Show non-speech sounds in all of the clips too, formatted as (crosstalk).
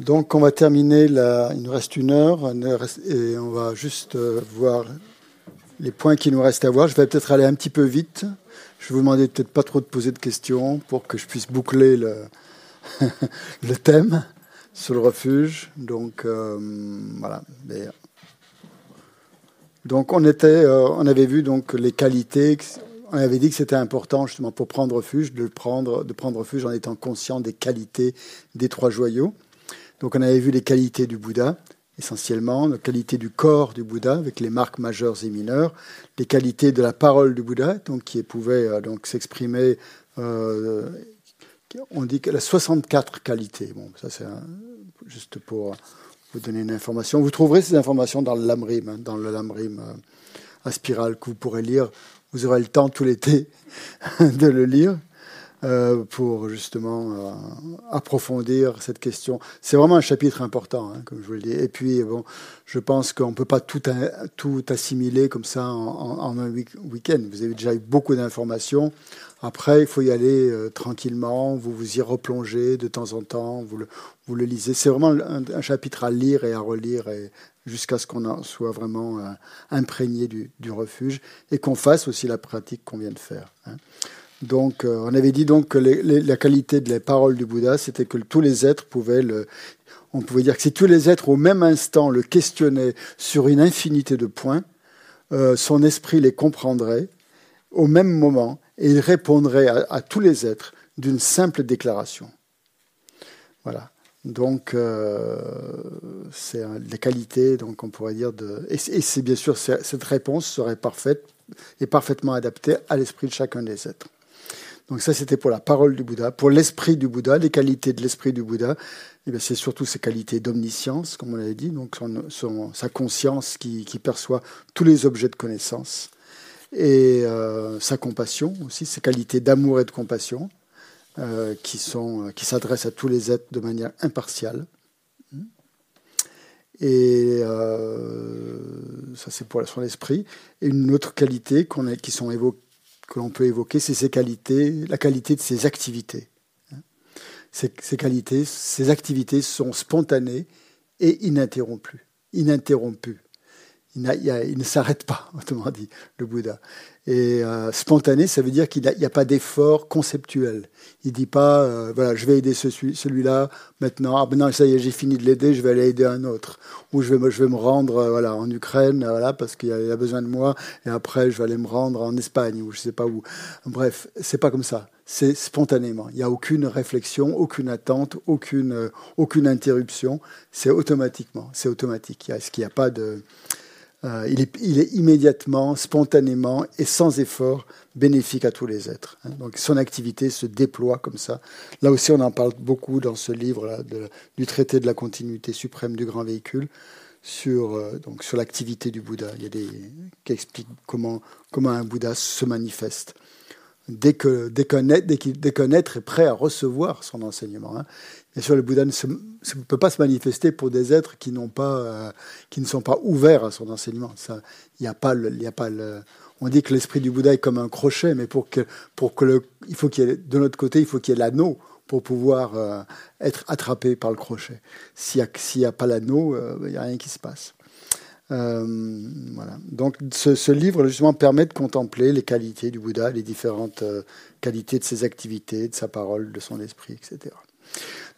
Donc on va terminer, il nous reste une heure, et on va juste euh, voir les points qui nous restent à voir. Je vais peut-être aller un petit peu vite. Je vais vous demander peut-être pas trop de poser de questions pour que je puisse boucler le, (laughs) le thème sur le refuge. Donc euh, voilà. Donc on était, euh, on avait vu donc les qualités. On avait dit que c'était important justement pour prendre refuge de prendre, de prendre refuge en étant conscient des qualités des trois joyaux. Donc on avait vu les qualités du Bouddha essentiellement, la qualité du corps du Bouddha avec les marques majeures et mineures, les qualités de la parole du Bouddha, donc qui pouvait euh, donc s'exprimer. Euh, on dit qu'elle a 64 qualités. Bon, ça c'est juste pour vous donner une information. Vous trouverez ces informations dans le Lamrim, hein, dans le Lamrim euh, à spirale que vous pourrez lire. Vous aurez le temps tout l'été (laughs) de le lire. Euh, pour justement euh, approfondir cette question. C'est vraiment un chapitre important, hein, comme je vous le dis. Et puis, bon, je pense qu'on ne peut pas tout, tout assimiler comme ça en, un week-end. Vous avez déjà eu beaucoup d'informations. Après, il faut y aller euh, tranquillement, vous vous y replongez de temps en temps, vous le, vous le lisez. C'est vraiment un, chapitre à lire et à relire et jusqu'à ce qu'on soit vraiment imprégné du, du, refuge et qu'on fasse aussi la pratique qu'on vient de faire. Hein. Donc, euh, on avait dit donc que la qualité de la parole du Bouddha, c'était que tous les êtres pouvaient le. On pouvait dire que si tous les êtres au même instant le questionnaient sur une infinité de points, euh, son esprit les comprendrait au même moment et il répondrait à, tous les êtres d'une simple déclaration. Voilà. Donc, euh, c'est la qualité, donc on pourrait dire de. Et, c'est bien sûr cette réponse serait parfaite et parfaitement adaptée à l'esprit de chacun des êtres. Donc ça, c'était pour la parole du Bouddha. Pour l'esprit du Bouddha, les qualités de l'esprit du Bouddha, eh c'est surtout ses qualités d'omniscience, comme on l'avait dit, donc son, sa conscience qui, perçoit tous les objets de connaissance, et euh, sa compassion aussi, ses qualités d'amour et de compassion, euh, qui, qui s'adressent à tous les êtres de manière impartiale. Et euh, ça, c'est pour son esprit. Et une autre qualité qui sont évoquées que l'on peut évoquer, c'est ses qualités, la qualité de ses activités. Ces, qualités, ces activités sont spontanées et ininterrompues. Ininterrompues. Il, ne s'arrête pas, (laughs) autrement dit, le Bouddha. Et euh, spontané, ça veut dire qu'il n'y a, pas d'effort conceptuel. Il dit pas, euh, voilà, je vais aider celui-là maintenant. Ah ben non, ça y est, j'ai fini de l'aider, je vais aller aider un autre. Ou je vais, je vais me rendre, euh, voilà, en Ukraine, voilà, parce qu'il a, a, besoin de moi. Et après, je vais aller me rendre en Espagne ou je sais pas où. Bref, c'est pas comme ça. C'est spontanément. Il n'y a aucune réflexion, aucune attente, aucune, aucune interruption. C'est automatiquement. C'est automatique. Il n'y a, a pas de euh, il, est, immédiatement, spontanément et sans effort bénéfique à tous les êtres. Hein. Donc son activité se déploie comme ça. Là aussi, on en parle beaucoup dans ce livre du traité de la continuité suprême du grand véhicule sur, euh, sur l'activité du Bouddha. Il y a des qui expliquent comment, comment un Bouddha se manifeste dès que dès qu'un être, est prêt à recevoir son enseignement. Hein. Bien sûr, le Bouddha ne, peut pas se manifester pour des êtres qui, n'ont pas, euh, qui ne sont pas ouverts à son enseignement. Ça, y a pas y a pas on dit que l'esprit du Bouddha est comme un crochet, mais pour que, pour que le, il faut qu'il de notre côté, il faut qu'il y ait l'anneau pour pouvoir euh, être attrapé par le crochet. S'il n'y a, a, pas l'anneau, euh, il n'y a rien qui se passe. Voilà. Donc ce, livre justement permet de contempler les qualités du Bouddha, les différentes qualités de ses activités, de sa parole, de son esprit, etc.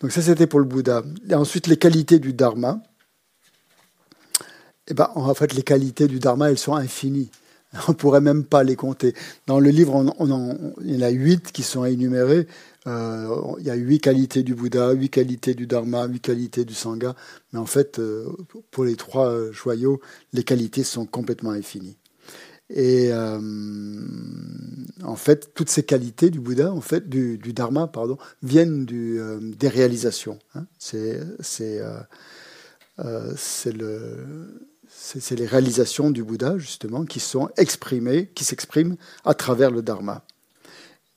Donc ça, c'était pour le Bouddha. Et ensuite, les qualités du Dharma. Eh ben, en fait, les qualités du Dharma, elles sont infinies. (laughs) On ne pourrait même pas les compter. Dans le livre, il y en a huit qui sont énumérées. Euh, il y a huit qualités du Bouddha, huit qualités du Dharma, huit qualités du Sangha. Mais en fait, euh, pour les trois joyaux, les qualités sont complètement infinies. Et euh, en fait, toutes ces qualités du Bouddha, en fait, du, Dharma, pardon, viennent euh, des réalisations. Hein. C'est euh, c'est les réalisations du Bouddha, justement, qui sont exprimées, qui s'expriment à travers le Dharma.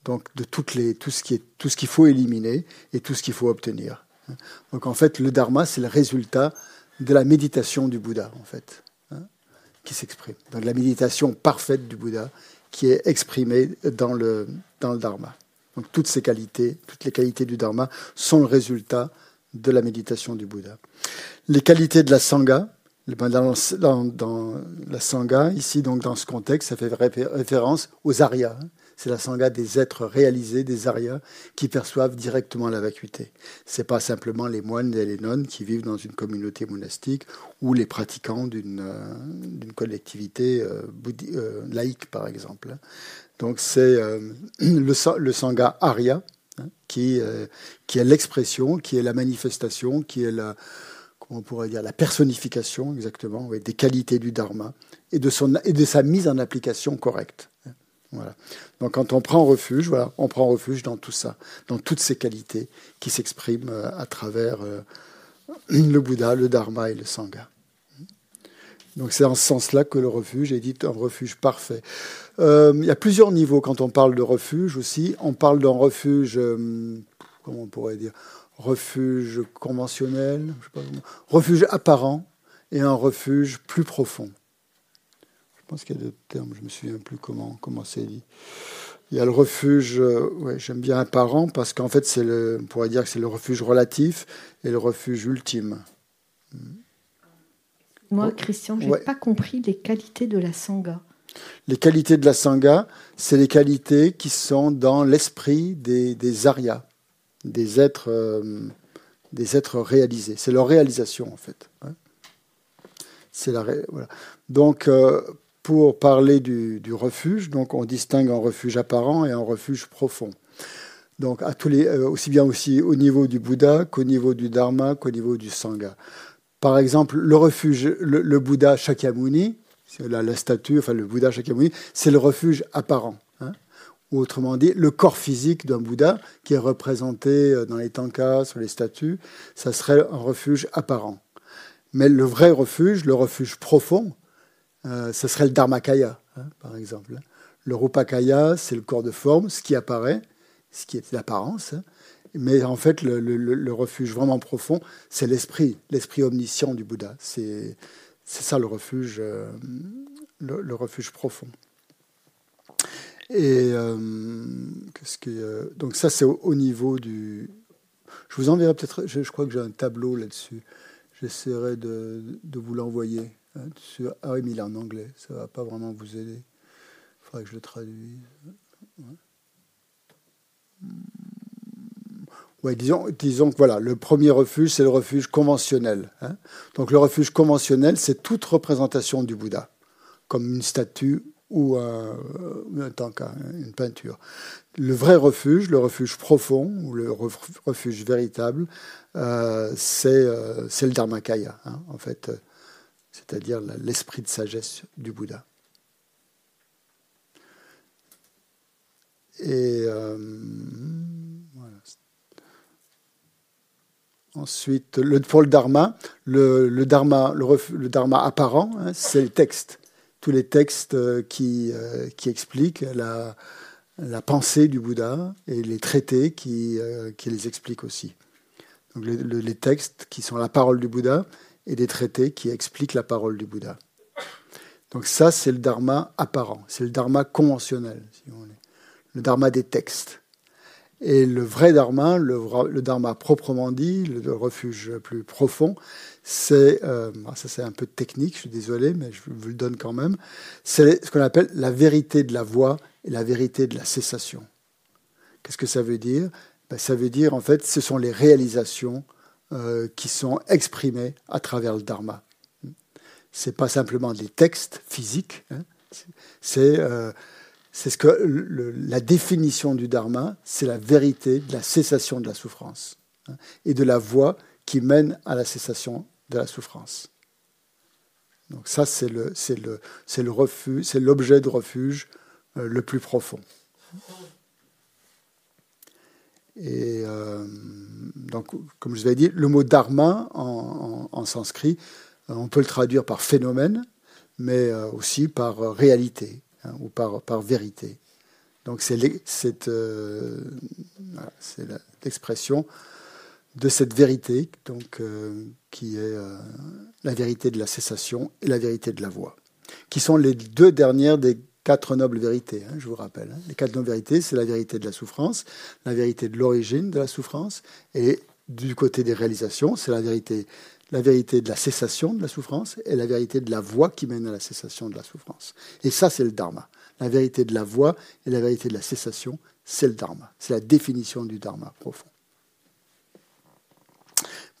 Donc, de toutes les, tout ce qu'il faut éliminer et tout ce qu'il faut obtenir. Hein. Donc, en fait, le Dharma, c'est le résultat de la méditation du Bouddha, en fait qui s'exprime. Donc la méditation parfaite du Bouddha qui est exprimée dans le, dans le Dharma. Donc toutes ces qualités, toutes les qualités du Dharma sont le résultat de la méditation du Bouddha. Les qualités de la Sangha, ben, dans, la Sangha, ici, donc dans ce contexte, ça fait référence aux Aryas. C'est la Sangha des êtres réalisés, des Aryas, qui perçoivent directement la vacuité. Ce n'est pas simplement les moines et les nonnes qui vivent dans une communauté monastique ou les pratiquants d'une euh, collectivité euh, euh, laïque, par exemple. Donc c'est (clears throat) le, Sangha Arya, hein, qui est l'expression, qui est la manifestation, qui est la, on pourrait dire, la personnification exactement des qualités du dharma et de, sa mise en application correcte. Voilà. Donc quand on prend refuge, voilà, on prend refuge dans tout ça, dans toutes ces qualités qui s'expriment euh, à travers euh, le Bouddha, le Dharma et le Sangha. Donc c'est en ce sens-là que le refuge est dit un refuge parfait. Euh, il y a plusieurs niveaux quand on parle de refuge aussi. On parle d'un refuge, comment on pourrait dire, refuge conventionnel, refuge apparent et un refuge plus profond. Je pense qu'il y a d'autres termes, je ne me souviens plus comment, comment c'est dit. Il y a le refuge, euh, ouais, j'aime bien apparent parce qu'en fait, c'est le, on pourrait dire que c'est le refuge relatif et le refuge ultime. Moi, Christian, je n'ai pas compris les qualités de la Sangha. Les qualités de la Sangha, c'est les qualités qui sont dans l'esprit des, des Aryas des êtres, euh, des êtres réalisés. C'est leur réalisation, en fait. Hein. C'est la, voilà. Donc, euh, pour parler du, refuge, donc on distingue un refuge apparent et un refuge profond. Donc, à tous les, euh, aussi bien aussi au niveau du Bouddha qu'au niveau du Dharma qu'au niveau du Sangha. Par exemple, le refuge, le, Bouddha Shakyamuni, la, la statue, enfin le Bouddha Shakyamuni, c'est le refuge apparent ou autrement dit, le corps physique d'un Bouddha qui est représenté euh, dans les tankas, sur les statues, ça serait un refuge apparent. Mais le vrai refuge, le refuge profond, euh, ce serait le Dharmakaya, hein, par exemple. Le Rupakaya, c'est le corps de forme, ce qui apparaît, ce qui est l'apparence. Hein. Mais en fait, le, refuge vraiment profond, c'est l'esprit, l'esprit omniscient du Bouddha. C'est ça le refuge, euh, le refuge profond. Et euh, donc ça, c'est au, niveau du. Je vous enverrai peut-être. Je, crois que j'ai un tableau là-dessus. J'essaierai de, de, vous l'envoyer. Hein, sur, ah mais il est en anglais. Ça va pas vraiment vous aider. Il faudrait que je le traduise. Ouais. disons, disons que voilà, le premier refuge, c'est le refuge conventionnel. Hein. Donc le refuge conventionnel, c'est toute représentation du Bouddha, comme une statue ou un, tant une peinture. Le vrai refuge, le refuge profond, ou le refuge véritable, euh, euh, c'est le Dharmakaya, hein, en fait, euh, c'est-à-dire l'esprit de sagesse du Bouddha. Ensuite, le, pour le dharma, le, dharma, le, dharma apparent, hein, c'est le texte tous les textes euh, qui, euh, qui expliquent la, la, pensée du Bouddha et les traités qui, euh, qui les expliquent aussi. Donc les, textes qui sont la parole du Bouddha et des traités qui expliquent la parole du Bouddha. Donc ça, c'est le dharma apparent, c'est le dharma conventionnel, le dharma des textes. Et le vrai dharma, le, dharma proprement dit, le refuge plus profond, c'est, euh, ah, ça c'est un peu technique, je suis désolé, mais je vous le donne quand même, c'est ce qu'on appelle la vérité de la voix et la vérité de la cessation. Qu'est-ce que ça veut dire? Ben, Ça veut dire, en fait, ce sont les réalisations euh, qui sont exprimées à travers le dharma. Ce n'est pas simplement des textes physiques, hein. c'est euh, c'est ce que la définition du dharma, c'est la vérité de la cessation de la souffrance hein, et de la voie qui mène à la cessation de la souffrance. Donc ça, c'est le, c'est c'est l'objet de refuge euh, le plus profond. Et euh, donc, comme je vous ai dit, le mot dharma en, en, sanskrit, euh, on peut le traduire par phénomène, mais aussi par réalité hein, ou par, par vérité. Donc c'est, c'est l'expression de cette vérité, donc, euh, qui est euh, la vérité de la cessation et la vérité de la voix, qui sont les deux dernières des quatre nobles vérités, hein, je vous rappelle. Hein. Les quatre nobles vérités, c'est la vérité de la souffrance, la vérité de l'origine de la souffrance et du côté des réalisations, c'est la vérité, la vérité de la cessation de la souffrance et la vérité de la voie qui mène à la cessation de la souffrance. Et ça, c'est le dharma. La vérité de la voie et la vérité de la cessation, c'est le dharma. C'est la définition du dharma profond.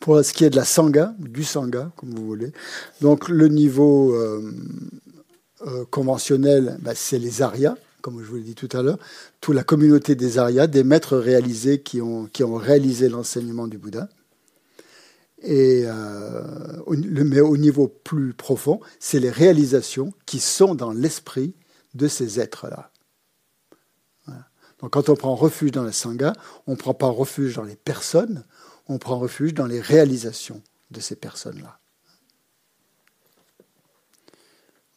Pour ce qui est de la sangha, du sangha, comme vous voulez, donc le niveau euh, euh, conventionnel, bah, c'est les arias, comme je vous l'ai dit tout à l'heure, toute la communauté des arias, des maîtres réalisés qui ont, qui ont réalisé l'enseignement du Bouddha. Et, euh, mais au niveau plus profond, c'est les réalisations qui sont dans l'esprit de ces êtres-là. Donc quand on prend refuge dans la Sangha, on ne prend pas refuge dans les personnes, on prend refuge dans les réalisations de ces personnes-là.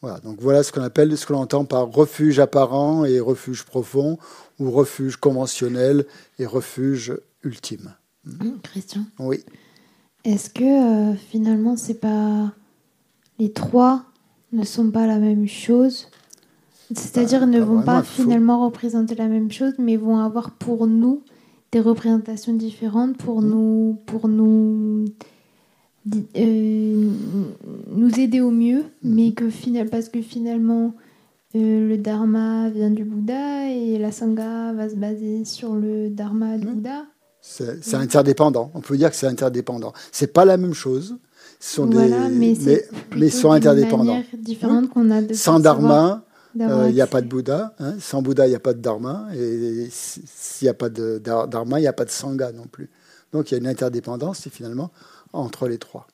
Voilà, donc voilà ce qu'on appelle, ce que l'on entend par refuge apparent et refuge profond, ou refuge conventionnel et refuge ultime. Mmh, Christian? Oui. Est-ce que euh, finalement, c'est pas les trois ne sont pas la même chose? C'est-à-dire ne vont pas finalement représenter la même chose, mais vont avoir pour nous des représentations différentes pour mmh. nous, pour nous, euh, nous aider au mieux, mmh. mais que final, parce que finalement euh, le dharma vient du Bouddha et la sangha va se baser sur le dharma du Bouddha. C'est interdépendant. On peut dire que c'est interdépendant. C'est pas la même chose. Ce sont des, mais, mais, sont interdépendants. Différente qu'on a de Sans dharma, euh, il n'y a pas de Bouddha. Hein. Sans Bouddha, il n'y a pas de dharma. Et s'il n'y a pas de dharma, il n'y a pas de sangha non plus. Donc il y a une interdépendance finalement entre les trois.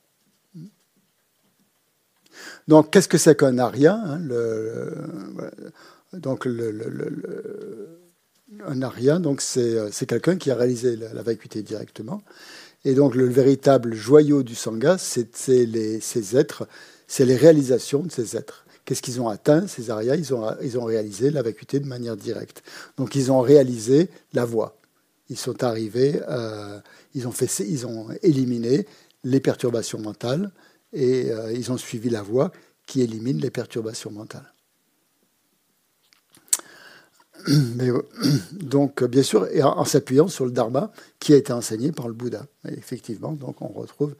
Donc qu'est-ce que c'est qu'un arya hein, le, Donc le, le un arya, donc euh, c'est quelqu'un qui a réalisé la, vacuité directement. Et donc le véritable joyau du sangha, c'est ces êtres, c'est les réalisations de ces êtres. Qu'est-ce qu'ils ont atteint, ces aryas ils ont, ils ont réalisé la vacuité de manière directe. Donc ils ont réalisé la voie. Ils sont arrivés, euh, ils, ont fait, ils ont éliminé les perturbations mentales et euh, ils ont suivi la voie qui élimine les perturbations mentales. Euh, (clears throat) donc, bien sûr, et en, s'appuyant sur le dharma qui a été enseigné par le Bouddha. effectivement, donc on retrouve,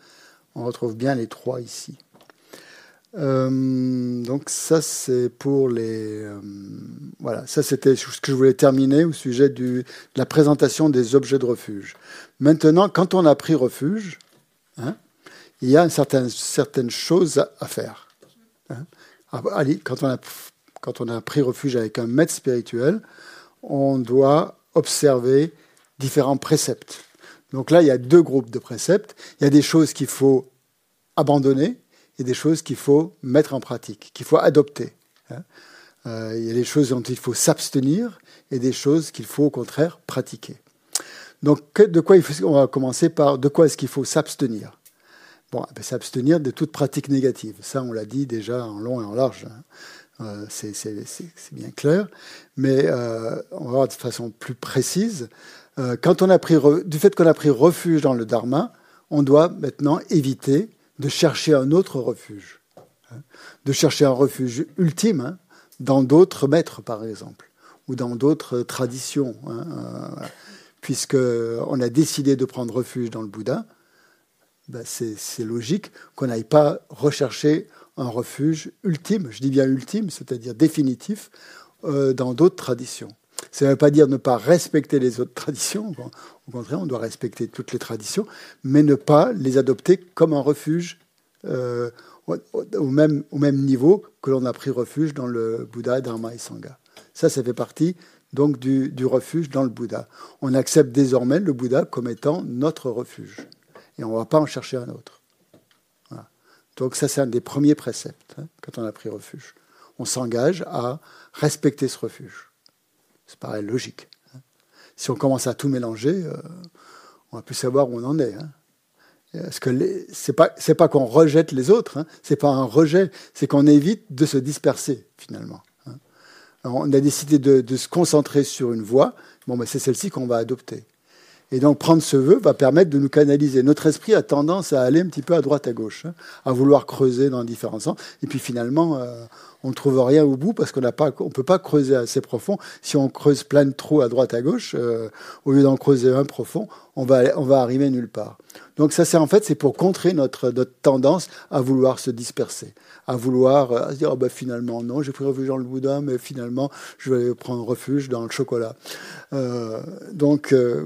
on retrouve bien les trois ici. Euh, donc ça c'est pour les euh, voilà ça c'était ce que je voulais terminer au sujet du, de la présentation des objets de refuge. Maintenant quand on a pris refuge, hein, il y a une certaine, certaines choses à, faire. Hein. Ah, allez, quand on a quand on a pris refuge avec un maître spirituel, on doit observer différents préceptes. Donc là, il y a deux groupes de préceptes. Il y a des choses qu'il faut abandonner et des choses qu'il faut mettre en pratique, qu'il faut adopter. Hein. Euh, il y a des choses dont il faut s'abstenir et des choses qu'il faut au contraire pratiquer. Donc, de quoi on va commencer par de quoi est-ce qu'il faut s'abstenir? Bon, eh ben, s'abstenir de toute pratique négative. Ça, on l'a dit déjà en long et en large. Euh, c'est bien clair. Mais euh, on va voir de façon plus précise. Euh, quand on a pris du fait qu'on a pris refuge dans le Dharma, on doit maintenant éviter de chercher un autre refuge, hein. de chercher un refuge ultime hein, dans d'autres maîtres, par exemple, ou dans d'autres traditions. Hein, Puisqu'on a décidé de prendre refuge dans le Bouddha, ben c'est logique qu'on n'aille pas rechercher un refuge ultime, je dis bien ultime, c'est-à-dire définitif, euh, dans d'autres traditions. Ça ne veut pas dire ne pas respecter les autres traditions, au contraire, on doit respecter toutes les traditions, mais ne pas les adopter comme un refuge euh, au, même, au même niveau que l'on a pris refuge dans le Bouddha, Dharma et Sangha. Ça, ça fait partie donc du refuge dans le Bouddha. On accepte désormais le Bouddha comme étant notre refuge, et on ne va pas en chercher un autre. Donc ça, c'est un des premiers préceptes hein, quand on a pris refuge. On s'engage à respecter ce refuge. Ça paraît logique. Hein. Si on commence à tout mélanger, euh, on va plus savoir où on en est. Hein. Parce que c'est pas c'est pas qu'on rejette les autres, hein. c'est pas un rejet, c'est qu'on évite de se disperser finalement. on a décidé de, se concentrer sur une voie. Bon, ben c'est celle-ci qu'on va adopter. Et donc prendre ce vœu va permettre de nous canaliser. Notre esprit a tendance à aller un petit peu à droite à gauche, hein, à vouloir creuser dans différents sens. Et puis finalement, euh, on ne trouve rien au bout parce qu'on on peut pas creuser assez profond. Si on creuse plein de trous à droite à gauche, euh, au lieu d'en creuser un profond, on va, on va arriver nulle part. Donc ça, c'est en fait, c'est pour contrer notre, notre tendance à vouloir se disperser, à vouloir à se dire oh ben, finalement non, j'ai pris refuge dans le Bouddha, mais finalement je vais prendre refuge dans le chocolat. Euh, donc euh,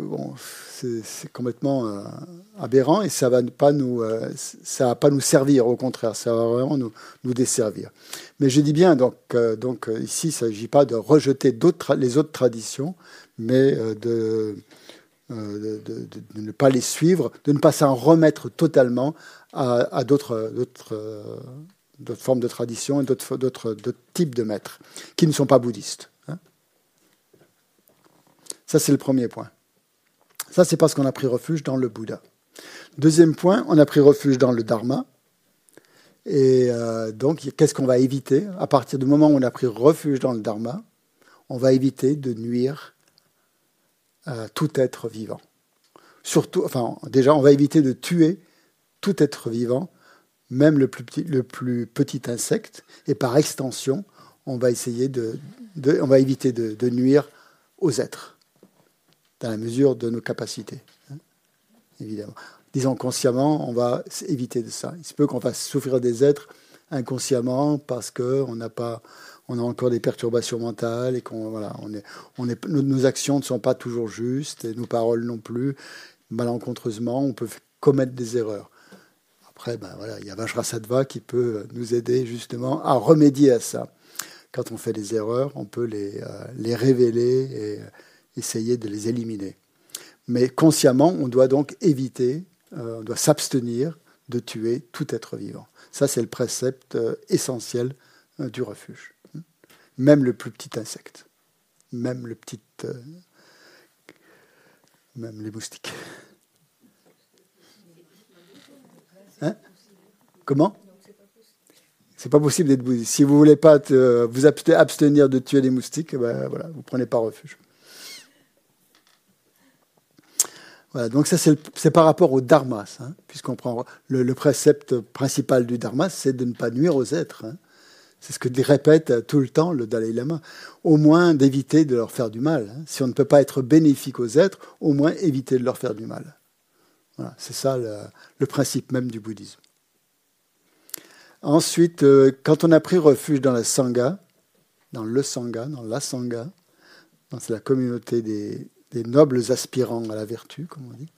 c'est complètement euh, aberrant et ça va pas nous, ça va pas nous servir. Au contraire, ça va vraiment nous, nous desservir. Mais je dis bien donc, donc ici, il s'agit pas de rejeter les autres traditions, mais de de, ne pas les suivre, de ne pas s'en remettre totalement à, d'autres formes de tradition et d'autres types de maîtres qui ne sont pas bouddhistes. Hein. Ça, c'est le premier point. Ça, c'est parce qu'on a pris refuge dans le Bouddha. Deuxième point, on a pris refuge dans le Dharma. Et euh, donc, qu'est-ce qu'on va éviter? À partir du moment où on a pris refuge dans le Dharma, on va éviter de nuire tout être vivant. Surtout, enfin, déjà, on va éviter de tuer tout être vivant, même le plus petit, insecte, et par extension, on va essayer de, on va éviter de, nuire aux êtres, dans la mesure de nos capacités, hein, évidemment. Disons consciemment, on va éviter de ça. Il se peut qu'on fasse souffrir des êtres inconsciemment parce qu'on n'a pas, on a encore des perturbations mentales et qu'on voilà, on est, on est, nos, actions ne sont pas toujours justes et nos paroles non plus. Malencontreusement, on peut commettre des erreurs. Après, ben voilà, il y a Vajrasattva qui peut nous aider justement à remédier à ça. Quand on fait des erreurs, on peut les, euh, les révéler et essayer de les éliminer. Mais consciemment, on doit donc éviter, euh, on doit s'abstenir de tuer tout être vivant. Ça, c'est le précepte euh, essentiel du refuge même le plus petit insecte, même le petit, euh, même les moustiques. Hein Comment c'est pas possible d'être bouddhiste. Si vous voulez pas vous abstenir de tuer les moustiques, ben voilà, vous prenez pas refuge. Voilà, donc ça c'est par rapport au dharma, hein, puisqu'on prend le, précepte principal du dharma, c'est de ne pas nuire aux êtres. Hein. C'est ce que répète tout le temps le Dalai Lama. Au moins d'éviter de leur faire du mal. Si on ne peut pas être bénéfique aux êtres, au moins éviter de leur faire du mal. C'est ça le, principe même du bouddhisme. Ensuite, euh, quand on a pris refuge dans la Sangha, dans le Sangha, dans la Sangha, c'est la communauté des, nobles aspirants à la vertu, comme on dit,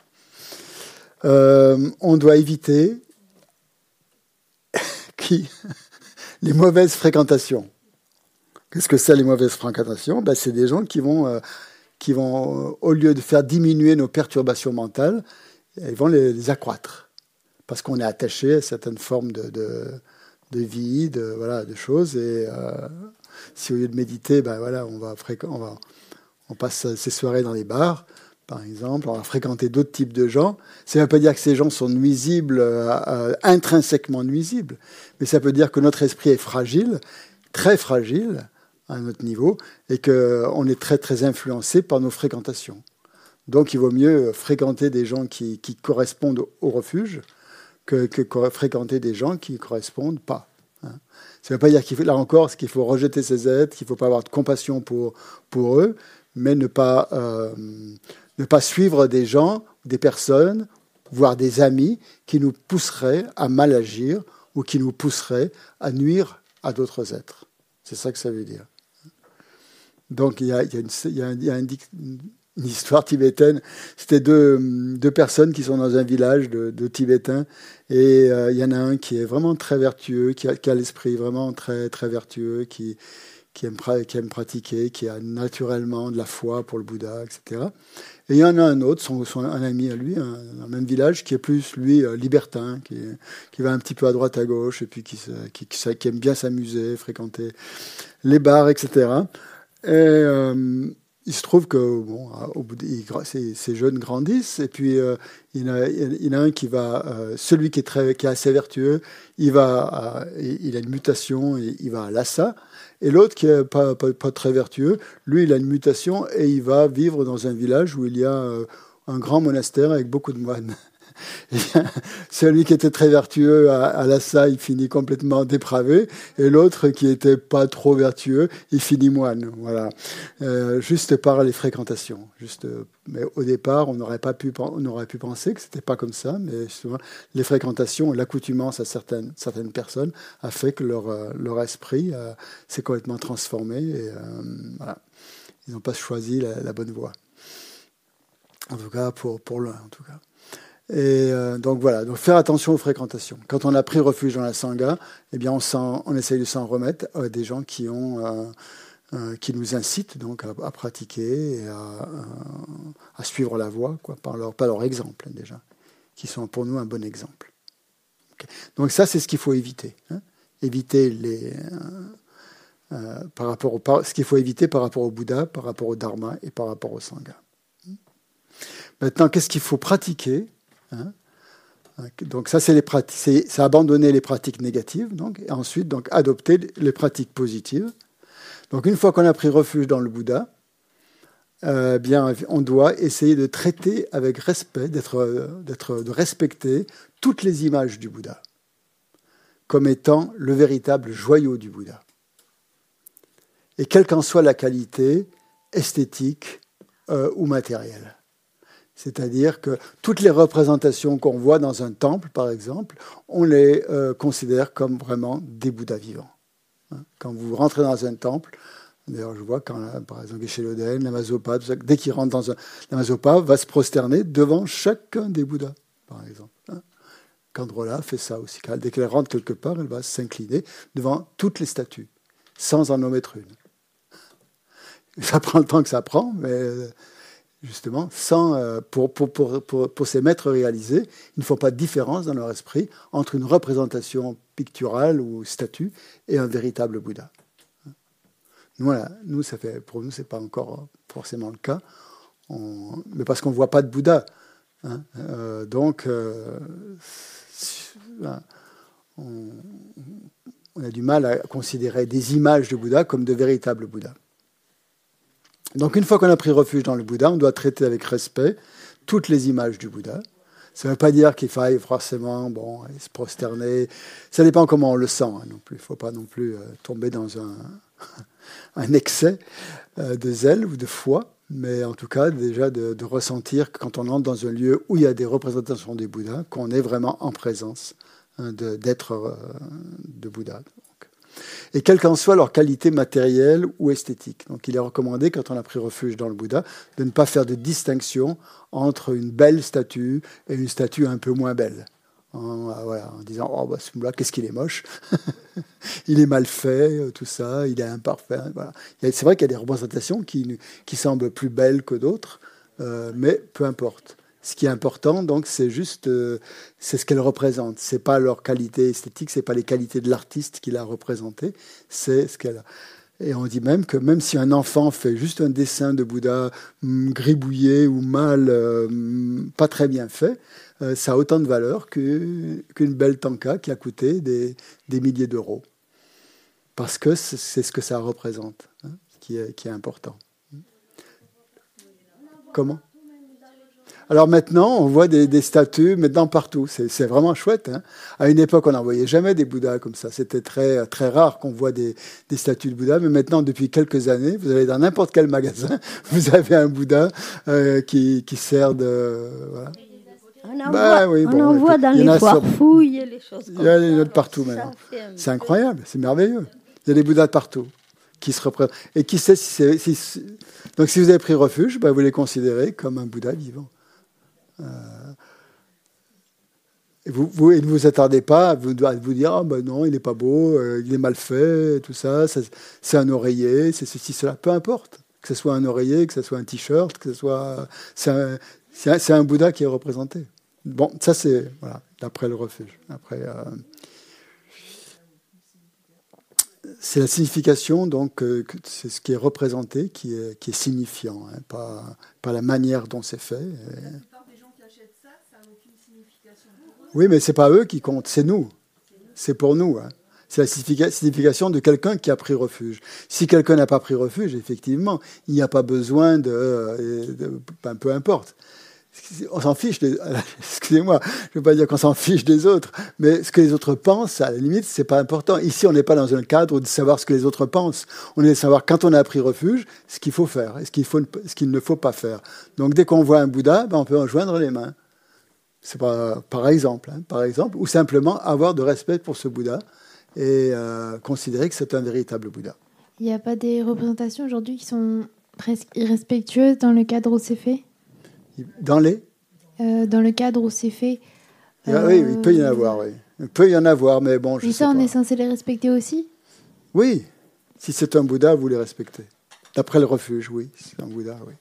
euh, on doit éviter (laughs) (laughs) les mauvaises fréquentations. Qu'est-ce que c'est les mauvaises fréquentations? Ben, C'est des gens qui vont, qui vont, euh, au lieu de faire diminuer nos perturbations mentales, ils vont les, accroître. Parce qu'on est attaché à certaines formes de, de, vie, de, voilà, de choses. Et euh, si au lieu de méditer, ben, voilà, on, va on, va, on passe ses soirées dans les bars, par exemple, on va fréquenter d'autres types de gens. Ça ne veut pas dire que ces gens sont nuisibles, euh, euh, intrinsèquement nuisibles, mais ça peut dire que notre esprit est fragile, très fragile à notre niveau, et qu'on est très très influencé par nos fréquentations. Donc il vaut mieux fréquenter des gens qui, correspondent au refuge que, fréquenter des gens qui ne correspondent pas. Hein. Ça ne veut pas dire qu'il faut, là encore, qu'il faut rejeter ces êtres, qu'il ne faut pas avoir de compassion pour, eux, mais ne pas euh, ne pas suivre des gens, des personnes, voire des amis qui nous pousseraient à mal agir ou qui nous pousseraient à nuire à d'autres êtres. C'est ça que ça veut dire. Donc il y a, une, histoire tibétaine. C'était deux, deux, personnes qui sont dans un village de, Tibétains et euh, il y en a un qui est vraiment très vertueux, qui a, l'esprit vraiment très, très vertueux, qui, qui aime, pratiquer, qui a naturellement de la foi pour le Bouddha, etc. Et il y en a un autre, son, un ami à lui, un, dans le même village, qui est plus, lui, euh, libertin, qui, qui, va un petit peu à droite, à gauche, et puis qui, qui, qui aime bien s'amuser, fréquenter les bars, etc. Et il se trouve que bon, au bout de, ces, jeunes grandissent, et puis euh, il, y a, il, a, un qui va, celui qui est, très, qui est assez vertueux, il, va, il a une mutation, et il va à Lhasa, et l'autre, qui n'est pas, pas, très vertueux, lui, il a une mutation et il va vivre dans un village où il y a euh, un grand monastère avec beaucoup de moines. (laughs) celui qui était très vertueux à, à Lassa, il finit complètement dépravé, et l'autre qui était pas trop vertueux, il finit moine. Voilà, euh, juste par les fréquentations. Juste, mais au départ, on n'aurait pas pu, on aurait pu penser que c'était pas comme ça, mais souvent, les fréquentations, l'accoutumance à certaines certaines personnes a fait que leur euh, leur esprit euh, s'est complètement transformé. Et voilà, ils n'ont pas choisi la, la bonne voie. En tout cas, pour, pour l'un, en tout cas. Et euh, donc voilà, donc faire attention aux fréquentations. Quand on a pris refuge dans la sangha, eh bien on, essaye de s'en remettre à des gens qui euh, euh, nous incitent donc à, pratiquer et à, suivre la voie, quoi, par leur, exemple déjà, qui sont pour nous un bon exemple. Donc ça, c'est ce qu'il faut éviter. Hein. éviter par rapport au, ce qu'il faut éviter par rapport au Bouddha, par rapport au Dharma et par rapport au Sangha. Maintenant, qu'est-ce qu'il faut pratiquer hein donc ça, c'est abandonner les pratiques négatives, donc, et ensuite donc adopter les pratiques positives. Donc une fois qu'on a pris refuge dans le Bouddha, euh, bien, on doit essayer de traiter avec respect, de respecter toutes les images du Bouddha comme étant le véritable joyau du Bouddha. Et quelle qu'en soit la qualité esthétique euh, ou matérielle. C'est-à-dire que toutes les représentations qu'on voit dans un temple, par exemple, on les euh, considère comme vraiment des Bouddhas vivants. Hein. Quand vous rentrez dans un temple, d'ailleurs je vois quand, par exemple, Geshe-Loden, l'Amazopa, dès qu'il rentre dans un... L'Amazopa va se prosterner devant chacun des Bouddhas, par exemple. Hein. Fait ça aussi. Dès qu'elle rentre quelque part, elle va s'incliner devant toutes les statues, sans en omettre une. Ça prend le temps que ça prend, mais justement, sans, euh, pour, pour, pour, pour, ces maîtres réalisés, il ne faut pas de différence dans leur esprit entre une représentation picturale ou statue et un véritable Bouddha. Voilà, nous ça fait, pour nous, ce n'est pas encore forcément le cas, mais parce qu'on ne voit pas de Bouddha. Hein. Euh, donc, euh, on, on a du mal à considérer des images de Bouddha comme de véritables Bouddhas. Donc une fois qu'on a pris refuge dans le Bouddha, on doit traiter avec respect toutes les images du Bouddha. Ça ne veut pas dire qu'il faille forcément bon, se prosterner. Ça dépend comment on le sent hein, non plus. Il ne faut pas non plus euh, tomber dans (laughs) un, excès euh, de zèle ou de foi. Mais en tout cas, déjà de, ressentir que quand on entre dans un lieu où il y a des représentations du Bouddha, qu'on est vraiment en présence hein, d'être euh, de Bouddha et quelle qu'en soit leur qualité matérielle ou esthétique. Donc il est recommandé, quand on a pris refuge dans le Bouddha, de ne pas faire de distinction entre une belle statue et une statue un peu moins belle. En, euh, disant oh bah, ce là qu'est-ce qu'il est moche (laughs) il est mal fait euh, tout ça il est imparfait voilà. c'est vrai qu'il y a des représentations qui, qui semblent plus belles que d'autres euh, mais peu importe ce qui est important, donc, c'est juste, euh, c'est ce qu'elle représente. C'est pas leur qualité esthétique, c'est pas les qualités de l'artiste qui l'a représenté, c'est ce qu'elle a. Et on dit même que même si un enfant fait juste un dessin de Bouddha mm, gribouillé ou mal, euh, mm, pas très bien fait, euh, ça a autant de valeur qu'une belle tanka qui a coûté des, des milliers d'euros. Parce que c'est ce que ça représente, hein, qui, est, qui est important. Comment? Alors maintenant, on voit des, statues maintenant partout. C'est vraiment chouette. Hein. à une époque, on n'en voyait jamais des Bouddhas comme ça. C'était très, très rare qu'on voit des, statues de Bouddha. Mais maintenant, depuis quelques années, vous allez dans n'importe quel magasin, (laughs) vous avez un Bouddha euh, qui, sert de... Voilà. On en, bah voit, on en voit dans les foires fouilles et les choses comme ça. Il y en a de partout maintenant. C'est incroyable, c'est merveilleux. Il y a des Bouddhas de partout qui se représentent. Et qui sait si, si, Donc si vous avez pris refuge, bah, vous les considérez comme un Bouddha vivant. Euh, et vous, vous, ne vous attardez pas à vous, dire ah ben non, il n'est pas beau, euh, il est mal fait, tout ça, c'est un oreiller, c'est ceci, cela, peu importe. Que ce soit un oreiller, que ce soit un t-shirt, que ce soit. C'est un, Bouddha qui est représenté. Bon, ça c'est voilà, d'après le refuge. Après, euh, c'est la signification, donc c'est ce qui est représenté qui est, signifiant, hein, pas la manière dont c'est fait. Oui, mais c'est pas eux qui comptent, c'est nous. C'est pour nous. Hein. C'est la signification de quelqu'un qui a pris refuge. Si quelqu'un n'a pas pris refuge, effectivement, il n'y a pas besoin de, ben, peu importe. on s'en fiche des, (laughs) excusez-moi, je ne veux pas dire qu'on s'en fiche des autres, mais ce que les autres pensent, à la limite, c'est pas important. Ici, on n'est pas dans un cadre de savoir ce que les autres pensent. On est de savoir quand on a pris refuge, ce qu'il faut faire et ce qu'il faut, ce qu'il ne faut pas faire. Donc, dès qu'on voit un Bouddha, ben, on peut en joindre les mains. C'est pas, par exemple, hein, par exemple, ou simplement avoir de respect pour ce Bouddha et euh, considérer que c'est un véritable Bouddha. Il n'y a pas des représentations aujourd'hui qui sont presque irrespectueuses dans le cadre où c'est fait? Dans les? Euh, Dans le cadre où c'est fait. Ah oui, il peut y en avoir, oui. Il peut y en avoir, mais bon, je Et ça, on est censé les respecter aussi? Oui. Si c'est un Bouddha, vous les respectez. D'après le refuge, oui. C'est un Bouddha. Oui.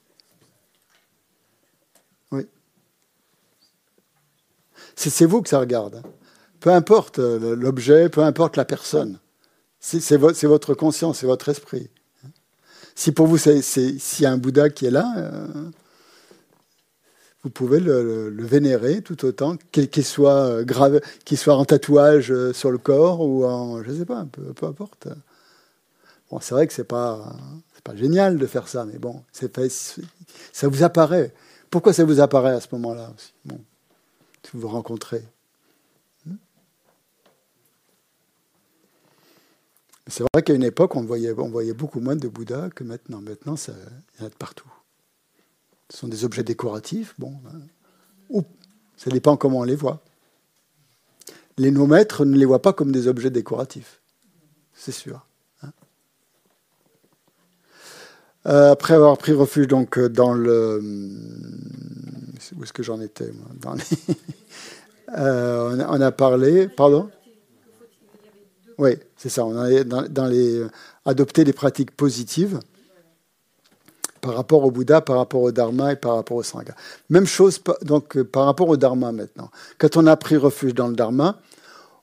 C'est vous que ça regarde. Peu importe euh, l'objet, peu importe la personne. C'est votre conscience, c'est votre esprit. Si pour vous, s'il y a un Bouddha qui est là, euh, vous pouvez le, vénérer tout autant, qu'il soit euh, soit en tatouage sur le corps ou en, je sais pas, peu, peu importe. Bon, c'est vrai que c'est pas, pas génial de faire ça, mais bon, ça vous apparaît. Pourquoi ça vous apparaît à ce moment-là aussi? Si vous rencontrez. Hmm? C'est vrai qu'à une époque, on voyait, beaucoup moins de Bouddha que maintenant. Maintenant, ça, il y en a de partout. Ce sont des objets décoratifs, bon, hein. ou ça dépend comment on les voit. Les nos maîtres ne les voient pas comme des objets décoratifs, c'est sûr. Hein. Euh, après avoir pris refuge donc dans le où est-ce que j'en étais moi (laughs) euh, on, a, parlé, pardon? Oui, c'est ça. On a dans, des pratiques positives par rapport au Bouddha, par rapport au Dharma et par rapport au Sangha. Même chose donc euh, par rapport au Dharma maintenant. Quand on a pris refuge dans le Dharma,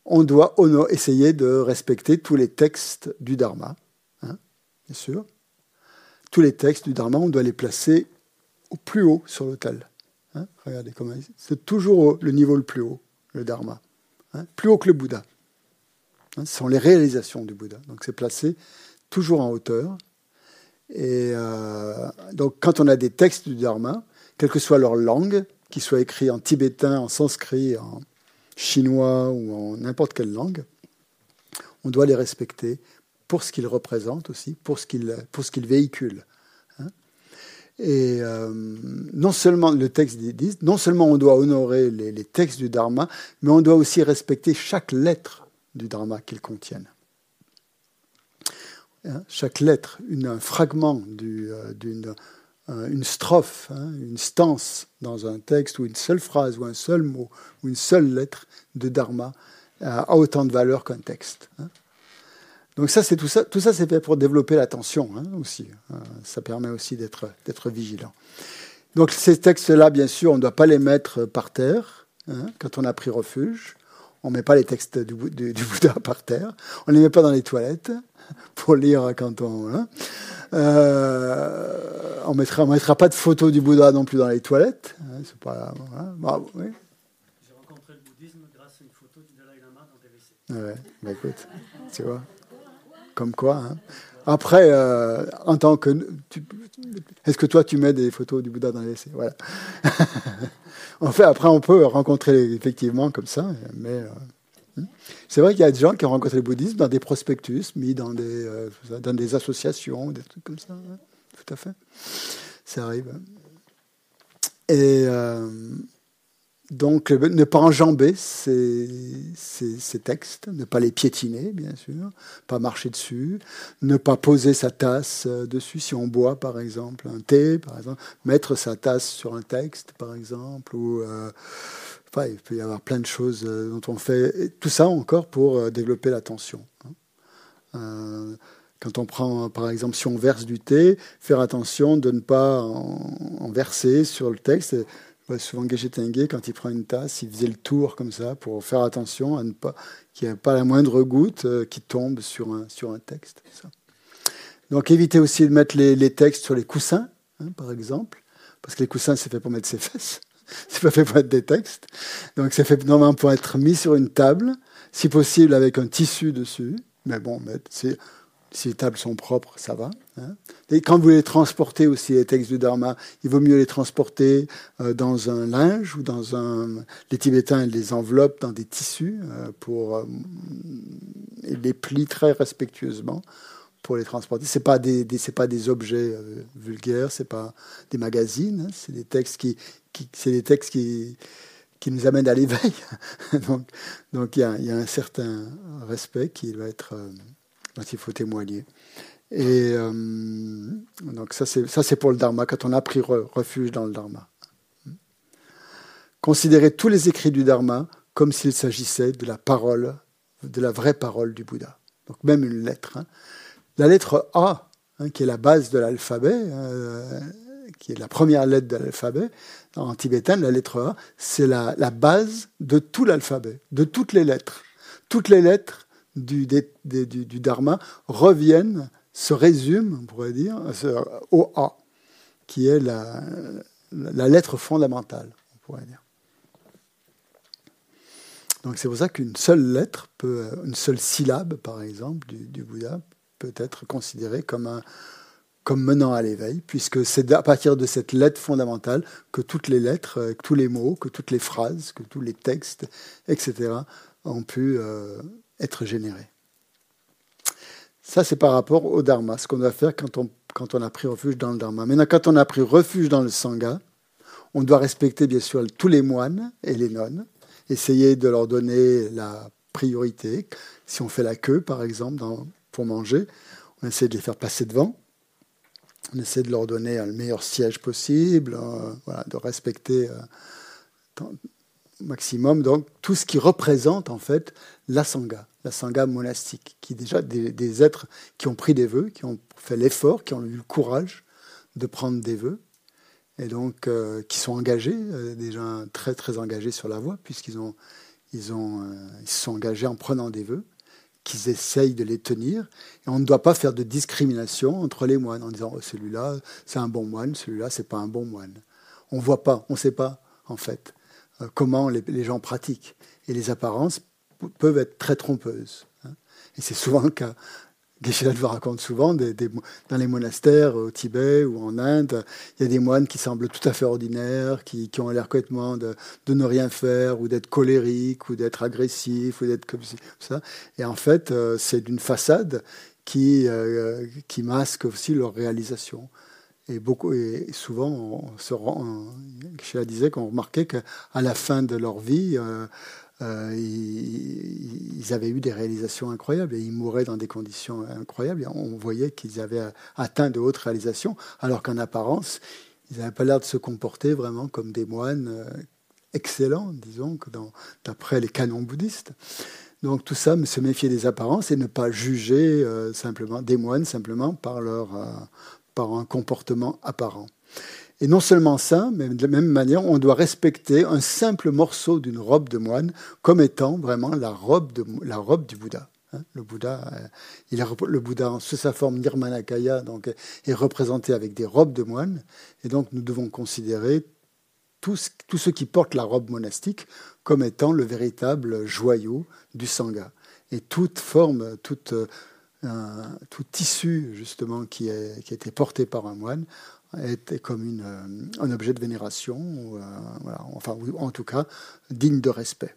on doit essayer de respecter tous les textes du Dharma, hein, bien sûr. Tous les textes du Dharma, on doit les placer au plus haut sur l'autel. Hein. Regardez comment c'est toujours le niveau le plus haut, le Dharma, hein. plus haut que le Bouddha. ce sont les réalisations du Bouddha. Donc c'est placé toujours en hauteur. Et euh, donc, quand on a des textes du Dharma, quelle que soit leur langue, qu'ils soient écrits en tibétain, en sanskrit, en chinois ou en n'importe quelle langue, on doit les respecter pour ce qu'ils représentent aussi, pour ce ce qu'ils véhiculent. Hein. Et euh, non seulement le texte dit, non seulement on doit honorer les, textes du Dharma, mais on doit aussi respecter chaque lettre du Dharma qu'ils contiennent. Hein, chaque lettre, un fragment euh, d'une euh, une strophe, hein, une stance dans un texte, ou une seule phrase, ou un seul mot, ou une seule lettre de Dharma a autant de valeur qu'un texte. Donc ça, c'est tout ça. Tout ça, c'est fait pour développer l'attention aussi. ça permet aussi d'être d'être vigilant. Donc ces textes-là, bien sûr, on ne doit pas les mettre par terre quand on a pris refuge. On ne met pas les textes du, du, du Bouddha (laughs) par terre. On ne les met pas dans les toilettes (laughs) pour lire quand on. Hein. Euh, on ne mettra, mettra pas de photos du Bouddha non plus dans les toilettes. Hein, c'est pas. Bah, oui. J'ai rencontré le bouddhisme grâce à une photo du Dalai Lama dans des WC. Ouais, bah écoute, tu vois. Comme quoi. Hein. Après, euh, en tant que. Est-ce que toi, tu mets des photos du Bouddha dans les WC Voilà. (laughs) en fait, après, on peut rencontrer effectivement comme ça, mais. Euh, c'est vrai qu'il y a des gens qui ont rencontré le bouddhisme dans des prospectus, mis dans des, euh, dans des associations, des trucs comme ça. Hein. Tout à fait. Ça arrive. Et euh, donc, ne pas enjamber ces, textes, ne pas les piétiner, bien sûr, pas marcher dessus, ne pas poser sa tasse euh, dessus si on boit, par exemple, un thé, par exemple, mettre sa tasse sur un texte, par exemple, ou il peut y avoir plein de choses euh, dont on fait. tout ça encore pour euh, développer l'attention. Hein. Euh, quand on prend, par exemple, si on verse du thé, faire attention de ne pas en, verser sur le texte. Ouais, souvent, Tengue, quand il prend une tasse, il faisait le tour comme ça pour faire attention à ne pas qu'il n'y ait pas la moindre goutte qui tombe sur un, sur un texte. Donc, éviter aussi de mettre les, textes sur les coussins, hein, par exemple, parce que les coussins, c'est fait pour mettre ses fesses. (laughs) c'est pas fait pour être des textes. Donc c'est fait normalement pour être mis sur une table, si possible avec un tissu dessus. Mais bon, c'est si les tables sont propres, ça va. Hein. Et quand vous les transportez aussi, les textes du Dharma, il vaut mieux les transporter euh, dans un linge ou dans un. Les Tibétains les enveloppent dans des tissus euh, pour euh, et les plient très respectueusement pour les transporter. C'est pas des, c'est pas des objets vulgaires, c'est pas des magazines, hein. c'est des textes qui, c'est des textes qui qui nous amènent à l'éveil. (laughs) donc, donc il y a, y a, un certain respect qui doit être dont il faut témoigner. Et euh, donc ça c'est, pour le Dharma, quand on a pris refuge dans le Dharma. Considérer tous les écrits du Dharma comme s'il s'agissait de la parole, de la vraie parole du Bouddha. Donc même une lettre. Hein. La lettre A, hein, qui est la base de l'alphabet, euh, qui est la première lettre de l'alphabet, en tibétain, la lettre A, c'est la, la base de tout l'alphabet, de toutes les lettres. Toutes les lettres du, du, Dharma reviennent, se résument, on pourrait dire, au A, qui est la, la lettre fondamentale, on pourrait dire. Donc c'est pour ça qu'une seule lettre, peut, une seule syllabe, par exemple, du, Bouddha, peut être considérée comme, un, comme menant à l'éveil, puisque c'est à partir de cette lettre fondamentale que toutes les lettres, que tous les mots, que toutes les phrases, que tous les textes, etc., ont pu euh, être généré. Ça, c'est par rapport au dharma, ce qu'on doit faire quand on, quand on a pris refuge dans le dharma. Maintenant, quand on a pris refuge dans le sangha, on doit respecter bien sûr tous les moines et les nonnes, essayer de leur donner la priorité. Si on fait la queue, par exemple, pour manger, on essaie de les faire passer devant. On essaie de leur donner le meilleur siège possible, euh, de respecter euh, maximum donc tout ce qui représente en fait la sangha, la sangha monastique, qui déjà des, êtres qui ont pris des vœux, qui ont fait l'effort, qui ont eu le courage de prendre des vœux, et donc euh, qui sont engagés, euh, déjà très très engagés sur la voie, puisqu'ils ont, ils ont, euh, ils se sont engagés en prenant des vœux, qu'ils essayent de les tenir. Et on ne doit pas faire de discrimination entre les moines en disant oh, celui-là c'est un bon moine, celui-là c'est pas un bon moine. On voit pas, on ne sait pas en fait comment les, gens pratiquent. Et les apparences peuvent être très trompeuses. Hein. Et c'est souvent le cas. Geshe-la raconte souvent, des, dans les monastères au Tibet ou en Inde, il y a des moines qui semblent tout à fait ordinaires, qui, qui ont l'air complètement de, de, ne rien faire, ou d'être colériques, ou d'être agressifs, ou d'être comme ça. Et en fait, euh, c'est d'une façade qui, euh, qui masque aussi leur réalisation. Et, beaucoup, et souvent, on se rend, Geshe-la disait qu'on remarquait qu'à la fin de leur vie, euh, euh, ils, avaient eu des réalisations incroyables et ils mouraient dans des conditions incroyables. On voyait qu'ils avaient atteint de hautes réalisations, alors qu'en apparence, ils n'avaient pas l'air de se comporter vraiment comme des moines euh, excellents, disons, d'après les canons bouddhistes. Donc tout ça, se méfier des apparences et ne pas juger simplement des moines simplement par leur par un comportement apparent. Et non seulement ça, mais de la même manière, on doit respecter un simple morceau d'une robe de moine comme étant vraiment la robe, de, la robe du Bouddha. Hein. Le Bouddha, euh, il le Bouddha sous sa forme nirmanakaya donc, est représenté avec des robes de moine. Et donc nous devons considérer tous ceux qui portent la robe monastique comme étant le véritable joyau du Sangha. Et toute forme, toute, tout tissu justement qui, est, a été porté par un moine était comme euh, un objet de vénération, euh, enfin, en tout cas, digne de respect.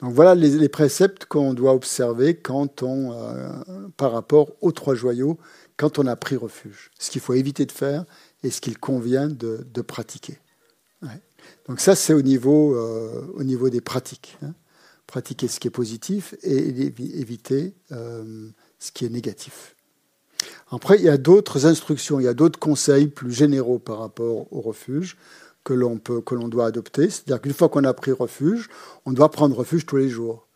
Donc voilà les, préceptes qu'on doit observer quand on, euh, par rapport aux trois joyaux, quand on a pris refuge. Ce qu'il faut éviter de faire et ce qu'il convient de, de pratiquer. Donc ça, c'est au, niveau au niveau des pratiques. Hein. Pratiquer ce qui est positif et éviter ce qui est négatif. Après, il y a d'autres instructions, il y a d'autres conseils plus généraux par rapport au refuge que l'on peut, que l'on doit adopter. C'est-à-dire qu'une fois qu'on a pris refuge, on doit prendre refuge tous les jours.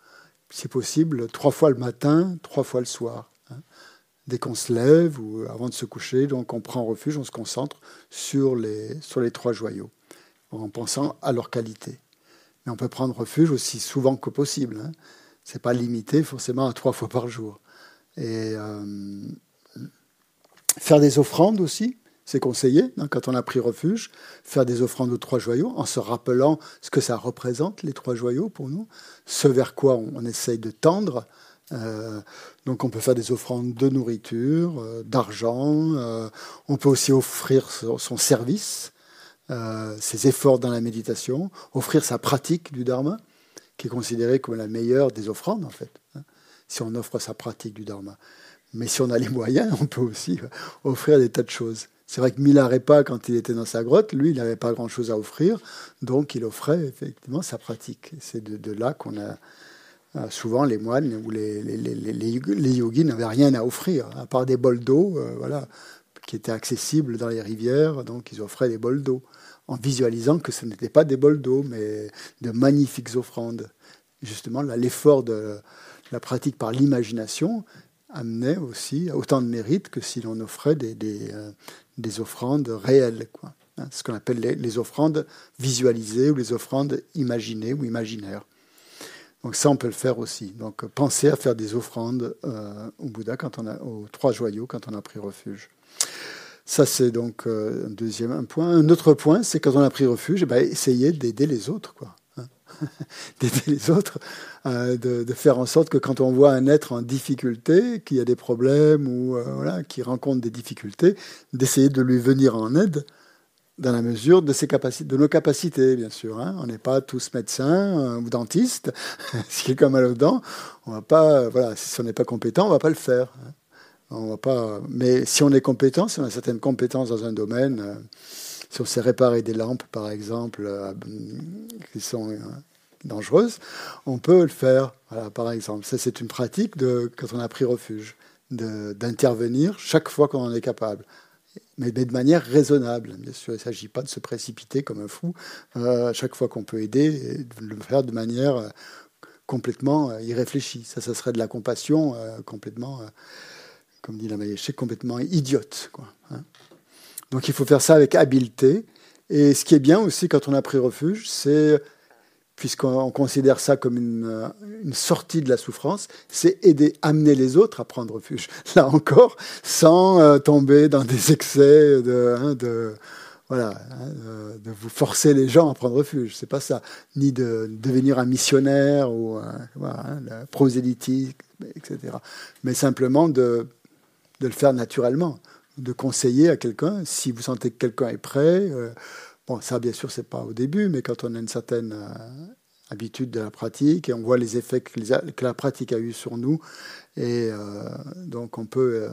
Si possible, trois fois le matin, trois fois le soir. Hein. Dès qu'on se lève ou avant de se coucher, donc on prend refuge, on se concentre sur les, sur les trois joyaux, en pensant à leur qualité. Mais on peut prendre refuge aussi souvent que possible. Hein. Ce n'est pas limité forcément à trois fois par jour. Et euh, Faire des offrandes aussi, c'est conseillé hein, quand on a pris refuge. Faire des offrandes aux trois joyaux en se rappelant ce que ça représente, les trois joyaux pour nous, ce vers quoi on, essaye de tendre donc on peut faire des offrandes de nourriture, d'argent, on peut aussi offrir son service, ses efforts dans la méditation, offrir sa pratique du dharma, qui est considérée comme la meilleure des offrandes en fait, hein, si on offre sa pratique du dharma. Mais si on a les moyens, (laughs) on peut aussi offrir des tas de choses. C'est vrai que Milarepa, quand il était dans sa grotte, lui, il n'avait pas grand-chose à offrir, donc il offrait effectivement sa pratique. C'est de, là qu'on a euh, souvent les moines ou les, yogis n'avaient rien à offrir, à part des bols d'eau, euh, voilà, qui étaient accessibles dans les rivières, donc ils offraient des bols d'eau, en visualisant que ce n'étaient pas des bols d'eau, mais de magnifiques offrandes. Justement, l'effort de la pratique par l'imagination amenait aussi autant de mérite que si l'on offrait des, euh, des, offrandes réelles, quoi. Hein, ce qu'on appelle les, offrandes visualisées ou les offrandes imaginées ou imaginaires. Donc ça, on peut le faire aussi. Donc pensez à faire des offrandes euh, au Bouddha, quand on a, aux trois joyaux, quand on a pris refuge. Ça, c'est donc euh, un deuxième point. Un autre point, c'est quand on a pris refuge, eh ben, essayez d'aider les autres. Quoi. (laughs) d'aider les autres, euh, de, faire en sorte que quand on voit un être en difficulté, qui a des problèmes ou euh, voilà, qui rencontre des difficultés, d'essayer de lui venir en aide dans la mesure de, ses capacités, de nos capacités, bien sûr. Hein. On n'est pas tous médecins ou dentistes. si quelqu'un a mal aux dents, on va pas, voilà, si on n'est pas compétent, on va pas le faire. Hein. On va pas, mais si on est compétent, si on a certaines compétences dans un domaine, si on sait réparer des lampes, par exemple, euh, qui sont euh, dangereuses, on peut le faire, par exemple. Ça, c'est une pratique de, quand on a pris refuge, d'intervenir chaque fois qu'on en est capable. Mais, de manière raisonnable, bien sûr. Il ne s'agit pas de se précipiter comme un fou euh, chaque fois qu'on peut aider, et de le faire de manière complètement irréfléchie. Ça, ça serait de la compassion complètement, comme dit la Maïché, complètement idiote. Hein. Donc il faut faire ça avec habileté. Et ce qui est bien aussi quand on a pris refuge, c'est, puisqu'on considère ça comme une, une, sortie de la souffrance, c'est aider, amener les autres à prendre refuge. (laughs) Là encore, sans euh, tomber dans des excès de, hein, voilà, hein, de vous forcer les gens à prendre refuge. C'est pas ça. Ni de devenir un missionnaire ou un, voilà, prosélytique, etc. Mais simplement de, de le faire naturellement de conseiller à quelqu'un, si vous sentez que quelqu'un est prêt. Euh, bon, ça, bien sûr, c'est pas au début, mais quand on a une certaine euh, habitude de la pratique et on voit les effets que, la pratique a eu sur nous, et euh, donc on peut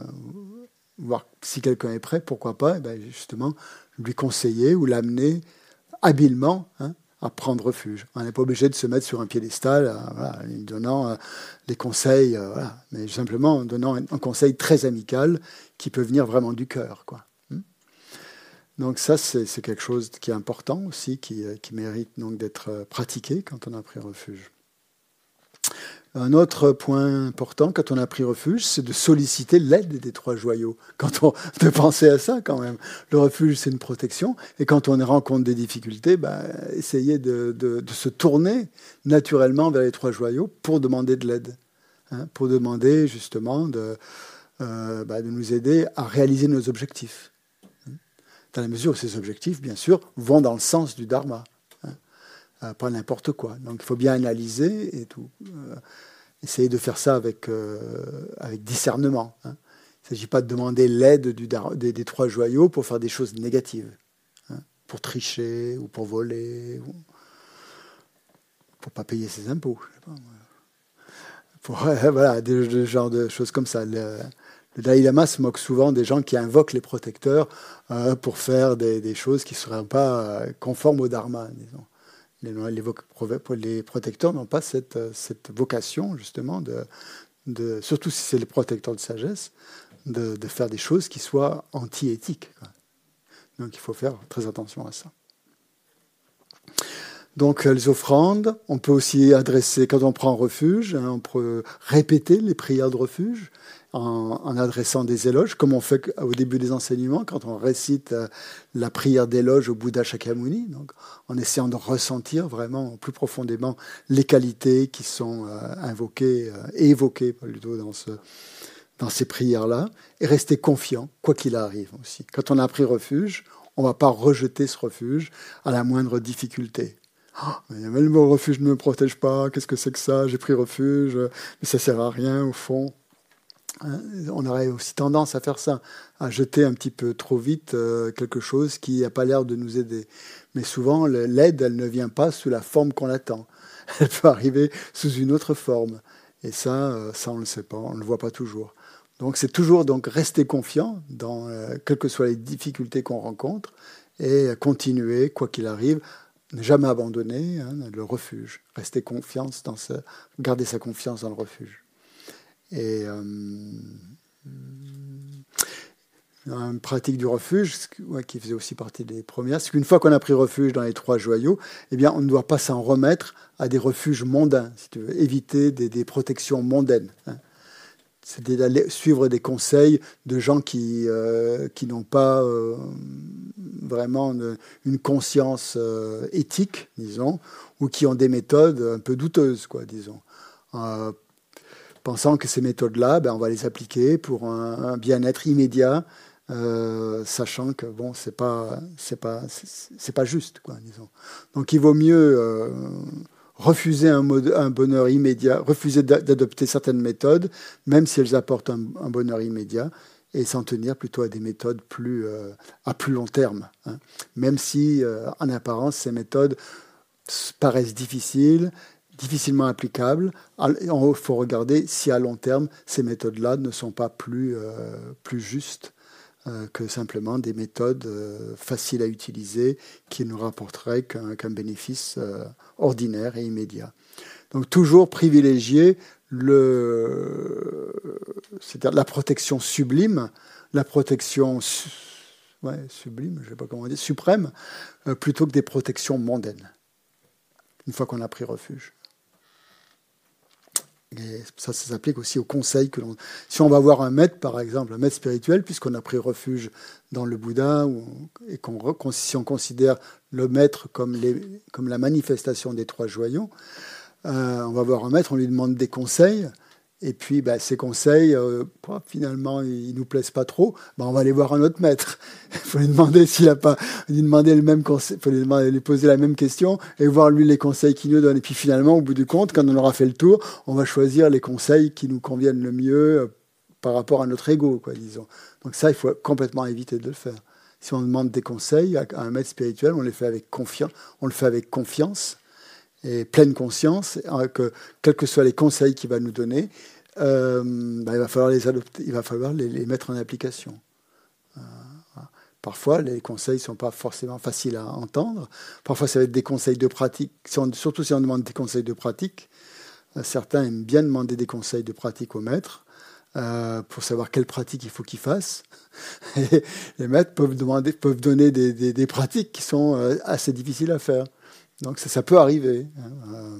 voir si quelqu'un est prêt, pourquoi pas, et ben, justement, lui conseiller ou l'amener habilement hein, à prendre refuge. On n'est pas obligé de se mettre sur un piédestal en donnant les conseils, mais simplement en donnant un, conseil très amical qui peut venir vraiment du cœur. Quoi. Hmm? Donc ça, c'est quelque chose qui est important aussi, qui, euh, qui mérite donc d'être euh, pratiqué quand on a pris refuge. Un autre point important quand on a pris refuge, c'est de solliciter l'aide des trois joyaux. Quand on, de penser à ça quand même. Le refuge, c'est une protection. Et quand on rencontre des difficultés, bah, essayer de, se tourner naturellement vers les trois joyaux pour demander de l'aide. Hein, pour demander justement de, euh, bah, de nous aider à réaliser nos objectifs. Dans la mesure où ces objectifs, bien sûr, vont dans le sens du dharma, pas n'importe quoi. Donc il faut bien analyser et tout. Euh, essayer de faire ça avec, avec discernement. Hein. Il ne s'agit pas de demander l'aide des, des, trois joyaux pour faire des choses négatives, hein. pour tricher ou pour voler, ou pour pas payer ses impôts. pour, (laughs) voilà, des, genre de choses comme ça. Le Dalai Lama se moque souvent des gens qui invoquent les protecteurs euh, pour faire des, choses qui ne seraient pas euh, conformes au Dharma, disons. Les, protecteurs n'ont pas cette, euh, vocation, justement, surtout si c'est les protecteurs de sagesse, de, de, faire des choses qui soient anti-éthiques. Donc il faut faire très attention à ça. Donc les offrandes, on peut aussi adresser, quand on prend refuge, hein, on peut répéter les prières de refuge en, adressant des éloges, comme on fait au début des enseignements, quand on récite euh, la prière d'éloge au Bouddha Shakyamuni, donc en essayant de ressentir vraiment plus profondément les qualités qui sont euh, invoquées euh, évoquées plutôt dans, ce, dans ces prières-là, et rester confiant, quoi qu'il arrive aussi. Quand on a pris refuge, on ne va pas rejeter ce refuge à la moindre difficulté. Ah, mais le refuge ne me protège pas, qu'est-ce que c'est que ça? J'ai pris refuge, mais ça sert à rien au fond. Hein, on aurait aussi tendance à faire ça, à jeter un petit peu trop vite euh, quelque chose qui n'a pas l'air de nous aider. Mais souvent, l'aide, elle ne vient pas sous la forme qu'on attend. (laughs) Elle peut arriver sous une autre forme. Et ça, euh, ça on ne le sait pas, on ne le voit pas toujours. Donc c'est toujours donc rester confiant dans euh, quelles que soient les difficultés qu'on rencontre et continuer quoi qu'il arrive, ne jamais abandonner hein, le refuge, rester confiance dans garder sa confiance dans le refuge. Et euh, une pratique du refuge, qui faisait aussi partie des premières, c'est qu'une fois qu'on a pris refuge dans les trois joyaux, eh bien, on ne doit pas s'en remettre à des refuges mondains, si tu veux, éviter des, protections mondaines. Hein. C'est d'aller suivre des conseils de gens qui, euh, qui n'ont pas euh, vraiment une, conscience éthique, disons, ou qui ont des méthodes un peu douteuses, quoi, disons pensant que ces méthodes-là, ben, on va les appliquer pour un, bien-être immédiat, euh, sachant que bon, c'est pas, c'est pas, c'est pas juste, quoi, disons. Donc, il vaut mieux euh, refuser un, bonheur immédiat, refuser d'adopter certaines méthodes, même si elles apportent un, bonheur immédiat, et s'en tenir plutôt à des méthodes plus euh, à plus long terme, hein. même si en apparence ces méthodes paraissent difficiles difficilement applicable. Il faut regarder si à long terme, ces méthodes-là ne sont pas plus, euh, plus justes euh, que simplement des méthodes euh, faciles à utiliser qui ne rapporteraient qu'un bénéfice ordinaire et immédiat. Donc toujours privilégier le, la protection sublime, la protection sublime, je sais pas comment dire, suprême, plutôt que des protections mondaines, une fois qu'on a pris refuge. Et ça, s'applique aussi au conseil que l'on. Si on va voir un maître, par exemple, un maître spirituel, puisqu'on a pris refuge dans le Bouddha, et qu'on, si on considère le maître comme, les, comme la manifestation des trois joyaux, euh, on va voir un maître, on lui demande des conseils, et puis, bah, ces conseils, euh, finalement, ils nous plaisent pas trop. Bah, on va aller voir un autre maître. (laughs) Il faut lui demander s'il a pas, lui faut lui, poser la même question et voir lui les conseils qu'il nous donne. Et puis finalement, au bout du compte, quand on aura fait le tour, on va choisir les conseils qui nous conviennent le mieux euh, par rapport à notre ego, quoi, disons. Donc ça, il faut complètement éviter de le faire. Si on demande des conseils à un maître spirituel, on les fait avec confiance. On le fait avec confiance et pleine conscience hein, que quels que soient les conseils qu'il va nous donner, euh, bah, il va falloir les adopter, il va falloir les, mettre en application. Euh, Parfois, les conseils ne sont pas forcément faciles à entendre. Parfois, ça va être des conseils de pratique, surtout si on demande des conseils de pratique. Euh, certains aiment bien demander des conseils de pratique au maître pour savoir quelle pratique il faut qu'il fasse. (laughs) Les maîtres peuvent, demander, peuvent donner des, des pratiques qui sont assez difficiles à faire. Donc ça, peut arriver. Hein.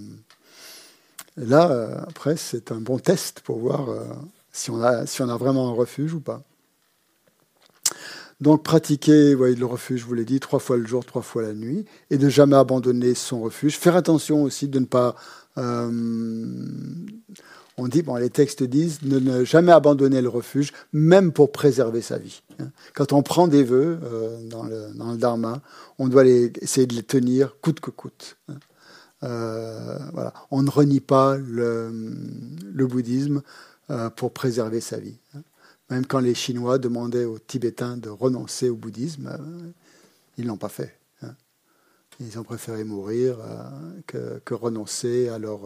Là, euh, après, c'est un bon test pour voir euh, si, on a, si on a vraiment un refuge ou pas. Donc pratiquer le refuge, je vous l'ai dit, trois fois le jour, trois fois la nuit, et de jamais abandonner son refuge. Faire attention aussi de ne pas... Euh, on dit, bon, les textes disent, de ne jamais abandonner le refuge, même pour préserver sa vie. Hein. Quand on prend des vœux dans, le, dans, le, Dharma, on doit essayer de les tenir coûte que coûte. Hein. Euh, voilà. On ne renie pas le, bouddhisme euh, pour préserver sa vie. Hein. Même quand les Chinois demandaient aux Tibétains de renoncer au bouddhisme, euh, ils ne l'ont pas fait. Ils ont préféré mourir que, renoncer à leur,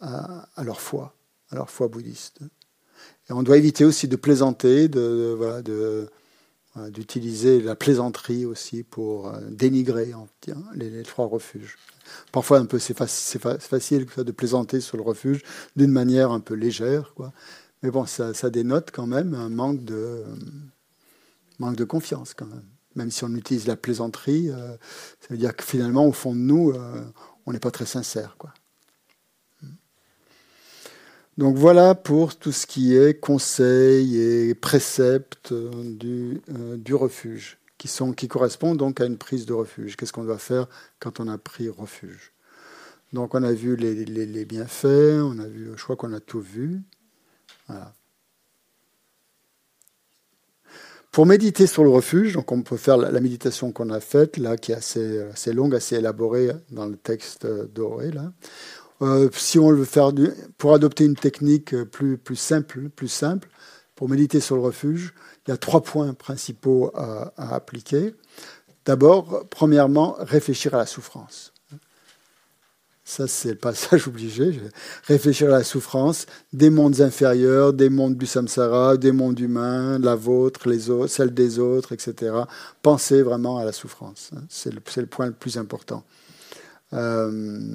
à, leur foi, à leur foi bouddhiste. Et on doit éviter aussi de plaisanter, de, d'utiliser la plaisanterie aussi pour dénigrer les trois refuges. Parfois, un peu, c'est facile de plaisanter sur le refuge d'une manière un peu légère, quoi. Mais bon, ça, dénote quand même un manque de, manque de confiance, quand même. Même si on utilise la plaisanterie, euh, ça veut dire que finalement, au fond de nous, euh, on n'est pas très sincère, quoi. Donc voilà pour tout ce qui est conseil et préceptes du, euh, du refuge qui, sont, correspondent donc à une prise de refuge. Qu'est-ce qu'on doit faire quand on a pris refuge? Donc on a vu les, bienfaits, on a vu, je crois qu'on a tout vu. Pour méditer sur le refuge, on peut faire la, méditation qu'on a faite, là, qui est assez, longue, assez élaborée dans le texte doré. Là. Euh, si on veut faire pour adopter une technique plus, plus simple, plus simple, pour méditer sur le refuge, il y a trois points principaux à, appliquer. D'abord, premièrement, réfléchir à la souffrance. Ça, c'est le passage obligé. Réfléchir à la souffrance des mondes inférieurs, des mondes du samsara, des mondes humains, la vôtre, les autres, celle des autres, etc. Pensez vraiment à la souffrance. Hein. C'est le, le, point le plus important. Euh,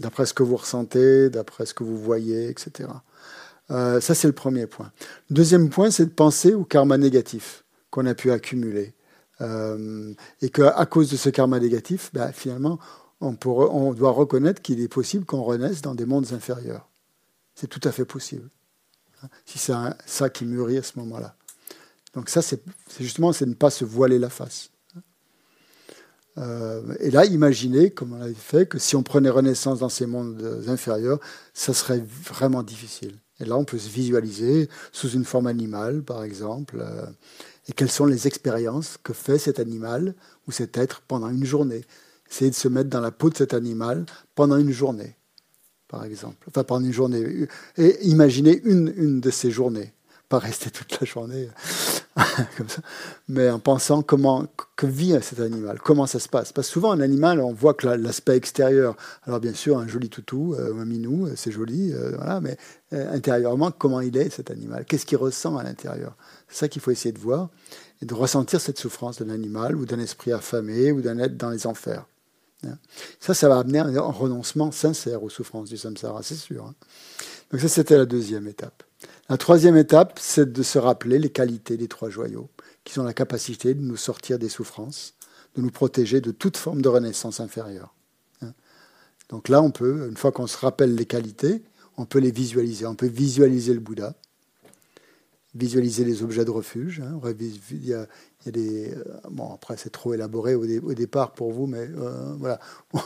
d'après ce que vous ressentez, d'après ce que vous voyez, etc. Euh, ça, c'est le premier point. Deuxième point, c'est de penser au karma négatif qu'on a pu accumuler. Euh, et qu'à cause de ce karma négatif, ben, finalement, on, doit reconnaître qu'il est possible qu'on renaisse dans des mondes inférieurs. C'est tout à fait possible. Hein, si c'est ça qui mûrit à ce moment-là. Donc ça, c'est justement, c'est ne pas se voiler la face. Euh, et là, imaginez, comme on l'avait fait, que si on prenait renaissance dans ces mondes inférieurs, ça serait vraiment difficile. Et là, on peut se visualiser sous une forme animale, par exemple, euh, et quelles sont les expériences que fait cet animal ou cet être pendant une journée. Essayer de se mettre dans la peau de cet animal pendant une journée, par exemple. Enfin, pendant une journée. Et imaginez une, une de ces journées. Pas rester toute la journée (laughs) mais en pensant comment que vit cet animal, comment ça se passe. Parce que souvent, un animal, on voit que l'aspect extérieur, alors bien sûr, un joli toutou, euh, un minou, euh, c'est joli, euh, voilà, mais intérieurement, comment il est cet animal? Qu'est-ce qu'il ressent à l'intérieur? C'est ça qu'il faut essayer de voir et de ressentir cette souffrance d'un animal ou d'un esprit affamé ou d'un être dans les enfers. Ça, ça va amener un renoncement sincère aux souffrances du samsara, c'est sûr. Donc ça, c'était la deuxième étape. La troisième étape, c'est de se rappeler les qualités des trois joyaux, qui ont la capacité de nous sortir des souffrances, de nous protéger de toute forme de renaissance inférieure. Hein. Donc là, on peut, une fois qu'on se rappelle les qualités, on peut les visualiser. On peut visualiser le Bouddha, visualiser les objets de refuge. Hein. Il y a des, euh, bon, après, c'est trop élaboré au, départ pour vous, mais euh, voilà. (laughs)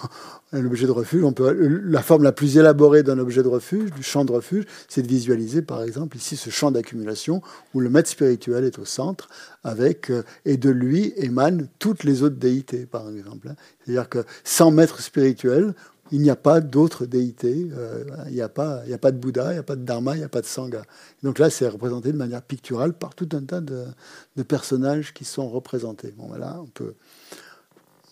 Un objet de refuge, on peut, la forme la plus élaborée d'un objet de refuge, du champ de refuge, c'est de visualiser, par exemple, ici, ce champ d'accumulation où le maître spirituel est au centre, avec, euh, et de lui émanent toutes les autres déités, par exemple. Hein. C'est-à-dire que sans maître spirituel, il n'y a pas d'autres déités, euh, il n'y a, pas, de Bouddha, il n'y a pas de Dharma, il n'y a pas de Sangha. Donc là, c'est représenté de manière picturale par tout un tas de, personnages qui sont représentés. Bon, voilà, on peut,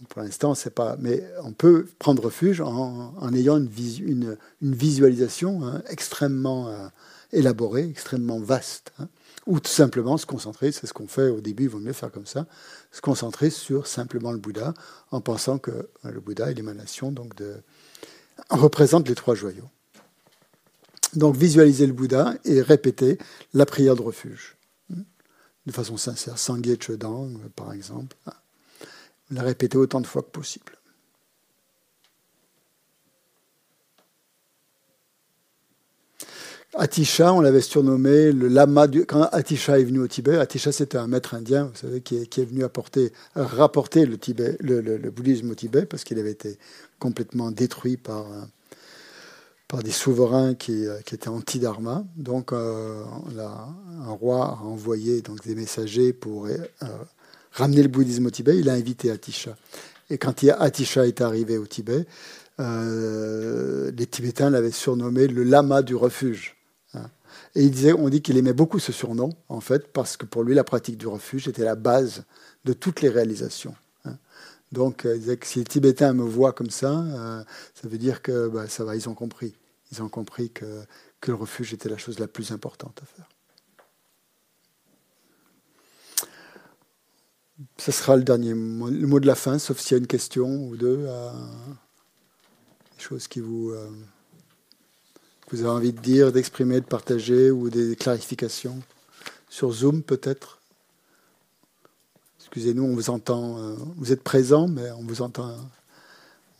pour l'instant, c'est pas, mais on peut prendre refuge en, ayant une, visualisation hein, extrêmement euh, élaborée, extrêmement vaste. Hein. ou tout simplement se concentrer, c'est ce qu'on fait au début, il vaut mieux faire comme ça, se concentrer sur simplement le Bouddha, en pensant que euh, le Bouddha est l'émanation donc de, représente les trois joyaux. Donc visualiser le Bouddha et répéter la prière de refuge de façon sincère. Sangye Chodang, par exemple. La répéter autant de fois que possible. Atisha, on l'avait surnommé le lama du. Quand Atisha est venu au Tibet, Atisha c'était un maître indien, vous savez, qui est, venu apporter, rapporter le, bouddhisme au Tibet parce qu'il avait été complètement détruit par, par des souverains qui, qui étaient anti-dharma. Donc euh, un roi a envoyé des messagers pour euh, ramener le bouddhisme au Tibet. Il a invité Atisha. Et quand Atisha est arrivé au Tibet, euh, les Tibétains l'avaient surnommé le lama du refuge. Et il disait, on dit qu'il aimait beaucoup ce surnom, en fait, parce que pour lui, la pratique du refuge était la base de toutes les réalisations. Hein. Donc, euh, il disait que si les Tibétains me voient comme ça, euh, ça veut dire que bah, ça va, ils ont compris. Ils ont compris que, que le refuge était la chose la plus importante à faire. Ce sera le dernier mot, le mot de la fin, sauf s'il y a une question ou deux, à... des choses qui vous vous avez envie de dire, d'exprimer, de partager ou des clarifications Sur Zoom peut-être? Excusez-nous, on vous entend. Euh, vous êtes présent, mais on vous entend,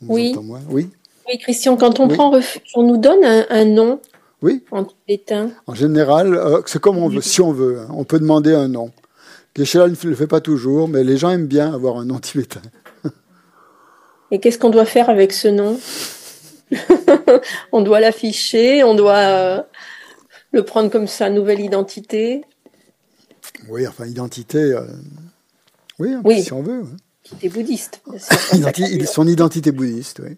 oui. moins. Oui. Oui, Christian, quand on prend refuge, on nous donne un, nom oui. en tibétain. En général, euh, c'est comme on veut, si on veut. Hein. on peut demander un nom. geshe ne le fait pas toujours, mais les gens aiment bien avoir un nom tibétain. Et qu'est-ce qu'on doit faire avec ce nom? (laughs) on doit l'afficher, on doit euh, le prendre comme sa nouvelle identité. Oui, enfin, identité. oui, si on veut. Identité bouddhiste. (laughs) son identité bouddhiste, oui.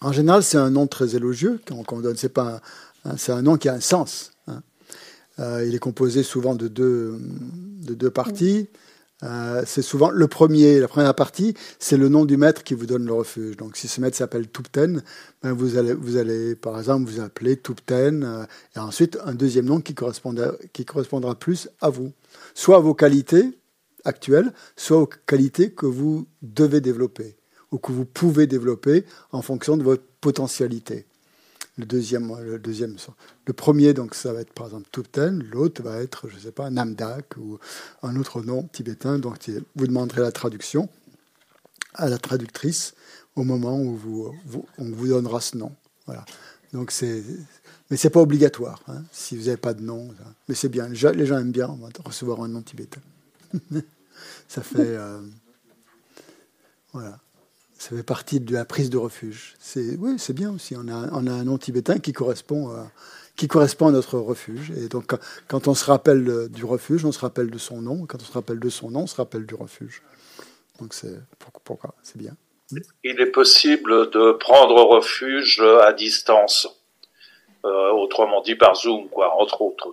En général, c'est un nom très élogieux qu'on donne. C'est pas, c'est un nom qui a un sens. Hein. Euh, il est composé souvent de deux, de deux parties. Euh, c'est souvent le premier, la première partie, c'est le nom du maître qui vous donne le refuge. Donc, si ce maître s'appelle Tupten, ben vous allez, vous allez, par exemple, vous appeler Tupten, euh, et ensuite un deuxième nom qui correspondra, qui correspondra plus à vous, soit à vos qualités actuelles, soit aux qualités que vous devez développer ou que vous pouvez développer en fonction de votre potentialité. Le deuxième, le deuxième, le premier, donc ça va être par exemple Tupten, l'autre va être, je ne sais pas, Namdak ou un autre nom tibétain. Donc vous demanderez la traduction à la traductrice au moment où on vous donnera ce nom. Voilà. Donc c'est, mais c'est pas obligatoire hein, si vous n'avez pas de nom. Mais c'est bien. Les gens, aiment bien recevoir un nom tibétain. (laughs) ça fait, euh, voilà ça fait partie de la prise de refuge. C'est oui, c'est bien aussi. On a, on a un nom tibétain qui correspond à, qui correspond à notre refuge. Et donc, quand on se rappelle du refuge, on se rappelle de son nom. Quand on se rappelle de son nom, on se rappelle du refuge. Donc, c'est pourquoi c'est bien. Il est possible de prendre refuge à distance, euh, autrement dit par Zoom, quoi, entre autres.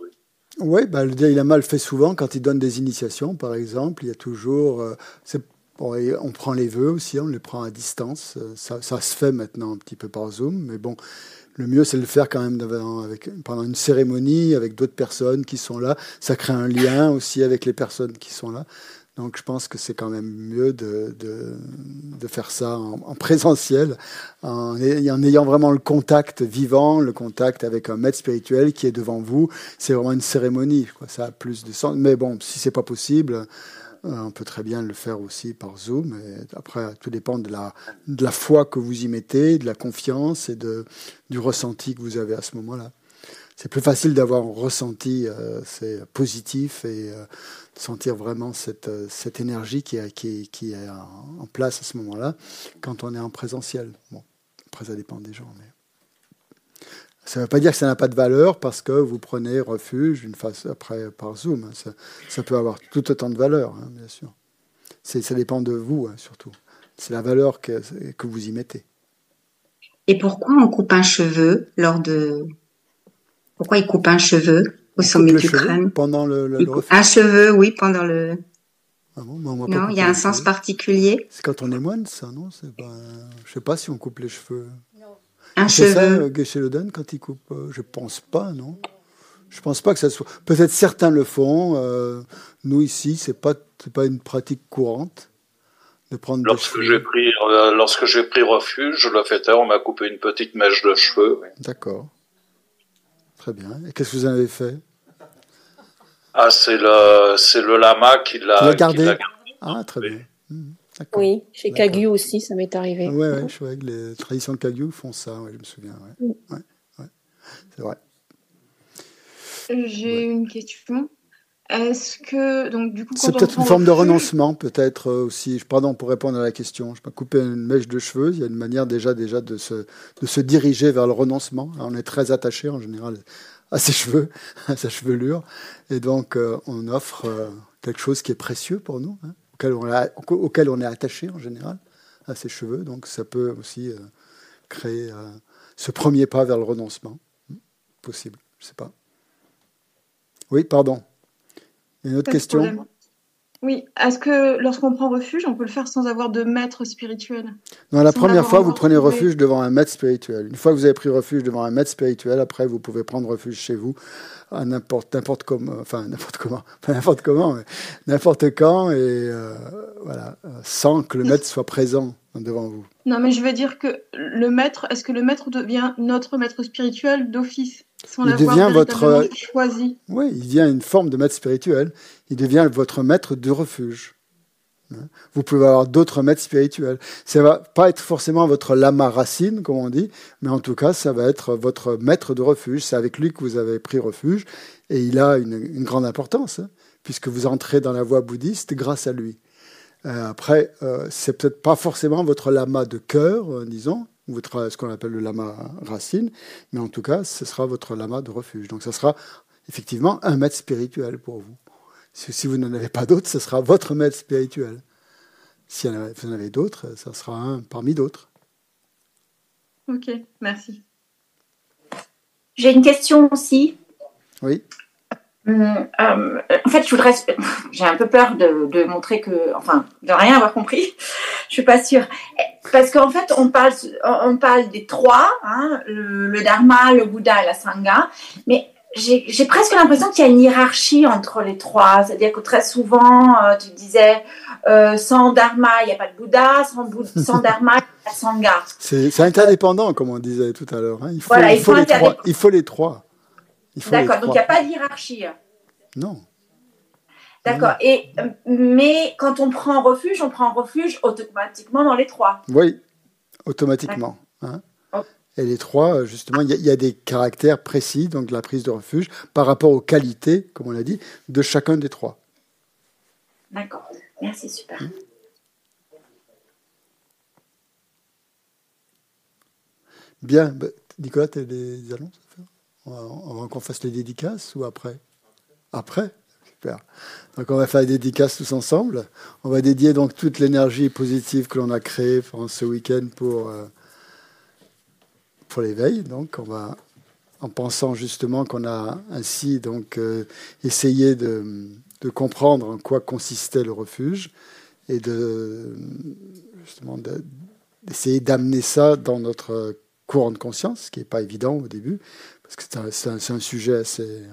Oui, bah, le Dalai Lama le fait souvent quand il donne des initiations, par exemple. Il y a toujours. Euh, on prend les vœux aussi, on les prend à distance. Euh, ça, se fait maintenant un petit peu par Zoom, mais bon, le mieux c'est de le faire quand même avec, pendant une cérémonie avec d'autres personnes qui sont là. Ça crée un lien aussi avec les personnes qui sont là. Donc je pense que c'est quand même mieux de, de, faire ça en, présentiel, en, ayant vraiment le contact vivant, le contact avec un maître spirituel qui est devant vous. C'est vraiment une cérémonie, ça a plus de sens. Mais bon, si c'est pas possible, on peut très bien le faire aussi par Zoom. Après, tout dépend de la, de la foi que vous y mettez, de la confiance et de, du ressenti que vous avez à ce moment-là. C'est plus facile d'avoir un ressenti euh, c'est positif et euh, sentir vraiment cette, cette énergie qui est, qui, en place à ce moment-là quand on est en présentiel. Bon, après, ça dépend des gens. Ça ne veut pas dire que ça n'a pas de valeur parce que vous prenez refuge une face après par Zoom. Hein. Ça, peut avoir tout autant de valeur, hein, bien sûr. Ça dépend de vous, hein, surtout. C'est la valeur que, que vous y mettez. Et pourquoi on coupe un cheveu lors de. Pourquoi il coupe un cheveu au sommet du crâne Pendant le, le, Un cheveu, oui, pendant le. Ah bon, non, il y a un sens particulier. C'est quand on est moine, ça, non? Je sais pas si on coupe les cheveux. Un cheveu. ça, euh, Geshe-Loden, quand il coupe euh, Je pense pas, non Je pense pas que ça soit. Peut-être certains le font. Euh, nous, ici, c'est pas, pas une pratique courante de prendre lorsque j'ai pris Lorsque j'ai pris refuge, je l'ai fait on m'a coupé une petite mèche de cheveux. D'accord. Très bien. Et qu'est-ce que vous en avez fait? Ah, c'est le, c'est le lama qui l'a gardé? Ah, très bien. Mmh. Oui, chez Kagyu aussi, ça m'est arrivé. Oui, ouais, ouais, les traditions de Kagyu font ça, je me souviens. Mm. C'est vrai. J'ai une question. Est-ce que donc du coup c'est peut-être une forme de renoncement, peut-être euh, aussi. Pardon pour répondre à la question. Je peux couper une mèche de cheveux. Il y a une manière déjà déjà de se de se diriger vers le renoncement. On est très attaché en général à ses cheveux, (laughs) à sa chevelure, et donc euh, on offre euh, quelque chose qui est précieux pour nous. Hein auquel on, est attaché en général, à ses cheveux. Donc ça peut aussi euh, créer euh, ce premier pas vers le renoncement. Hmm, possible, je ne sais pas. Oui, pardon. Une autre question? Oui. Est-ce que lorsqu'on prend refuge, on peut le faire sans avoir de maître spirituel? Non, la première fois, vous prenez refuge devant un maître spirituel. Une fois que vous avez pris refuge devant un maître spirituel, après, vous pouvez prendre refuge chez vous à n'importe n'importe comment, enfin n'importe comment, (laughs) pas n'importe comment, mais n'importe quand, et euh, voilà, sans que le maître soit présent devant vous. Non, mais je veux dire que le maître, est-ce que le maître devient notre maître spirituel d'office? Il devient votre choisi. Oui, il devient une forme de maître spirituel. Il devient votre maître de refuge. Hein? Vous pouvez avoir d'autres maîtres spirituels. Ça va pas être forcément votre lama racine, comme on dit, mais en tout cas, ça va être votre maître de refuge. C'est avec lui que vous avez pris refuge, et il a une, grande importance, hein, puisque vous entrez dans la voie bouddhiste grâce à lui. Euh, après, euh, c'est peut-être pas forcément votre lama de cœur, euh, disons, votre, ce qu'on appelle le lama racine, mais en tout cas, ce sera votre lama de refuge. Donc, ce sera effectivement un maître spirituel pour vous. Si vous n'en avez pas d'autres, ce sera votre maître spirituel. Si vous en avez d'autres, ce sera un parmi d'autres. Ok, merci. J'ai une question aussi. Oui. Hum, euh, en fait, je voudrais. J'ai un peu peur de, montrer que, enfin, de rien avoir compris. Je suis pas sûre, parce qu'en fait, on parle, on parle des trois, hein, le, Dharma, le Bouddha et la Sangha, mais j'ai presque l'impression qu'il y a une hiérarchie entre les trois. C'est-à-dire que très souvent, euh, tu disais, euh, sans Dharma, il n'y a pas de Bouddha, sans, (laughs) sans Dharma, il n'y a pas de Sangha. C'est interdépendant, comme on disait tout à l'heure. Hein. Il, faut, il, faut les trois. il faut les trois. D'accord, donc il n'y a pas de hiérarchie. Non. D'accord. Et mais quand on prend refuge, on prend refuge automatiquement dans les trois. Oui, automatiquement. Hein. Oh. Et les trois, justement, il y, a des caractères précis, donc de la prise de refuge, par rapport aux qualités, comme on l'a dit, de chacun des trois. D'accord. Merci, super. Hum. Bien. Bah, Nicolas, tu as des annonces? Va qu'on fasse les dédicaces ou après? Après Super. Donc on va faire les dédicaces tous ensemble. On va dédier donc toute l'énergie positive que l'on a créée pendant ce week-end pour, euh, pour l'éveil. Donc on va, en pensant justement qu'on a ainsi donc euh, essayé de, de, comprendre en quoi consistait le refuge et de justement d'essayer d'amener ça dans notre courant de conscience, ce qui n'est pas évident au début, parce que c'est un, sujet assez, euh,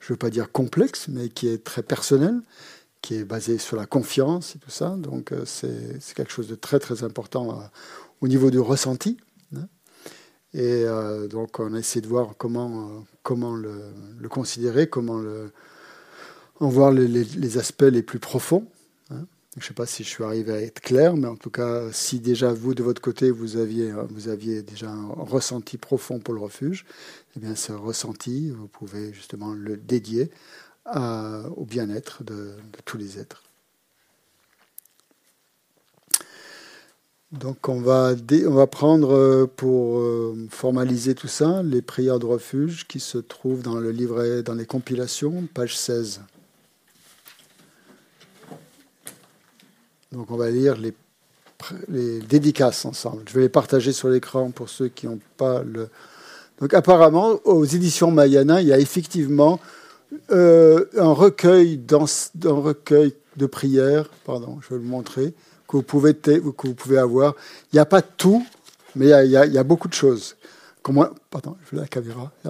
je ne veux pas dire complexe, mais qui est très personnel, qui est basé sur la confiance et tout ça. Donc euh, c'est quelque chose de très très important euh, au niveau du ressenti. Hein. Et donc on a essayé de voir comment, comment le, considérer, comment en voir les aspects les plus profonds. Je ne sais pas si je suis arrivé à être clair, mais en tout cas, si déjà vous, de votre côté, vous aviez, vous aviez déjà un ressenti profond pour le refuge, eh bien, ce ressenti, vous pouvez justement le dédier au bien-être de, tous les êtres. Donc on va, on va prendre euh, pour euh, formaliser tout ça les prières de refuge qui se trouvent dans le livret, dans les compilations, page 16. Donc on va lire les, dédicaces ensemble. Je vais les partager sur l'écran pour ceux qui n'ont pas le... Donc apparemment, aux éditions Mayana, il y a effectivement euh, un, recueil dans, un recueil de prières, pardon, je vais le montrer, que vous pouvez, que vous pouvez avoir. Il n'y a pas tout, mais il y a, il y a beaucoup de choses. Comment, pardon, je veux la caméra. (laughs)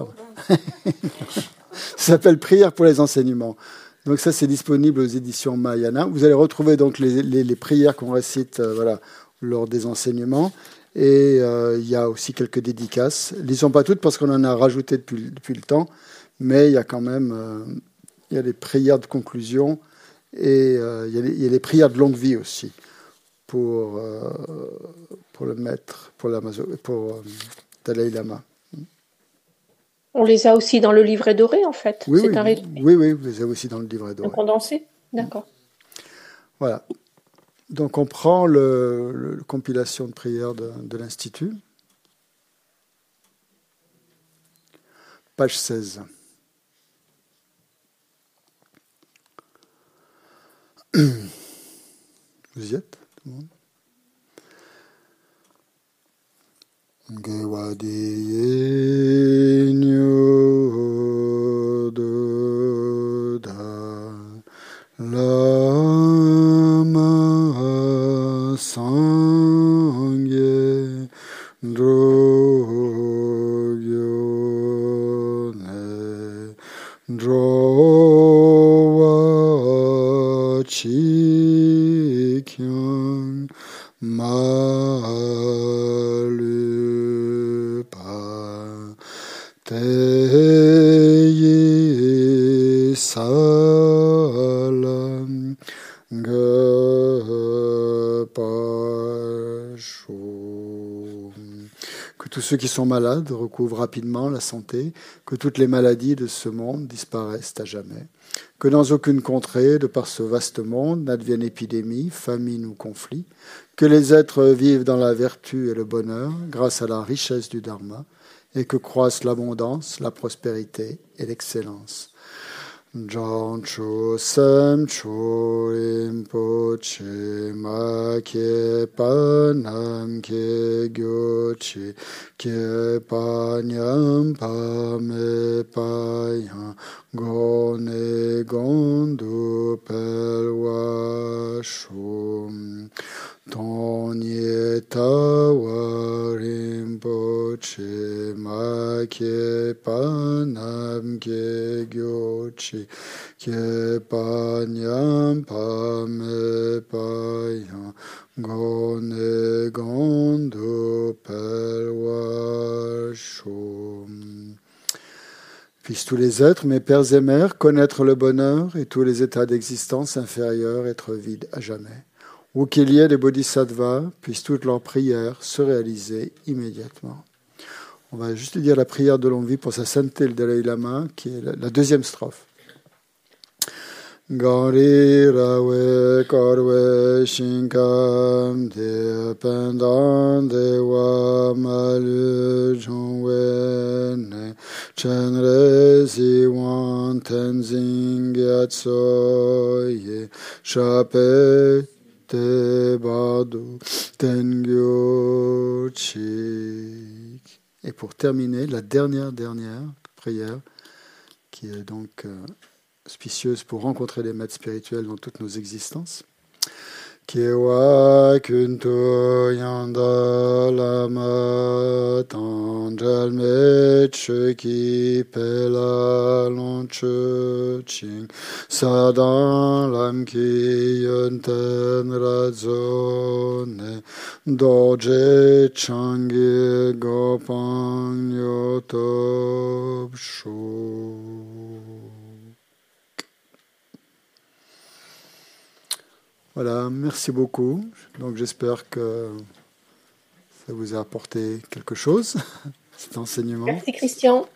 Ça s'appelle Prière pour les enseignements. Donc ça, c'est disponible aux éditions Mayana. Vous allez retrouver donc les, prières qu'on récite euh, voilà, lors des enseignements. Et euh, il y a aussi quelques dédicaces. Ils ne sont pas toutes parce qu'on en a rajouté depuis, depuis, le temps, mais il y a quand même euh, y a les prières de conclusion et il, y a les, il, y a les, prières de longue vie aussi pour, pour le maître, pour, pour Dalai Lama. On les a aussi dans le livret doré, en fait. Oui, oui, un oui, oui, vous les avez aussi dans le livret doré. Un condensé D'accord. Voilà. Donc on prend le, compilation de prières de, de l'Institut. Page 16. Vous y êtes, tout le monde? Gewadiye nyodo da lama sangye drogyo ne drowa chi que tous ceux qui sont malades recouvrent rapidement la santé, que toutes les maladies de ce monde disparaissent à jamais, que dans aucune contrée, de par ce vaste monde, n'advienne épidémie, famine ou conflit, que les êtres vivent dans la vertu et le bonheur grâce à la richesse du Dharma, et que croissent l'abondance, la prospérité et l'excellence. Jancho Sam Cho Rinpoche Ma Ke Panam Ke Gyochi Ke Panyam Pa Me Payan Gone Gondu Pelwa Shum Tonye Tawa Rinpoche Ma Ke Panam Ke Gyochi Payan Gone Gondo Pelwa Shum Puissent tous les êtres, mes pères et mères, connaître le bonheur et tous les états d'existence inférieurs être vides à jamais. Où qu'il y ait des bodhisattvas, puissent toutes leurs prières se réaliser immédiatement. On va juste dire la prière de longue vie pour sa sainteté le Dalai Lama, qui est la deuxième strophe. Gari rawe karwe shinkam de pendan de wa malu jongwe ne chenre si wan tenzing yatso ye chape te badu tengyo chik. Et pour terminer, la dernière, dernière prière, qui est donc... Euh, auspicieuse pour rencontrer les maîtres spirituels dans toutes nos existences. Kiwa kunto yanda lama tanjal meche ki pela lonche ching sadan lam ki yonten razone doje changi gopang yotob shu. Voilà, merci beaucoup. Donc j'espère que ça vous a apporté quelque chose, (laughs) cet enseignement. Merci Christian.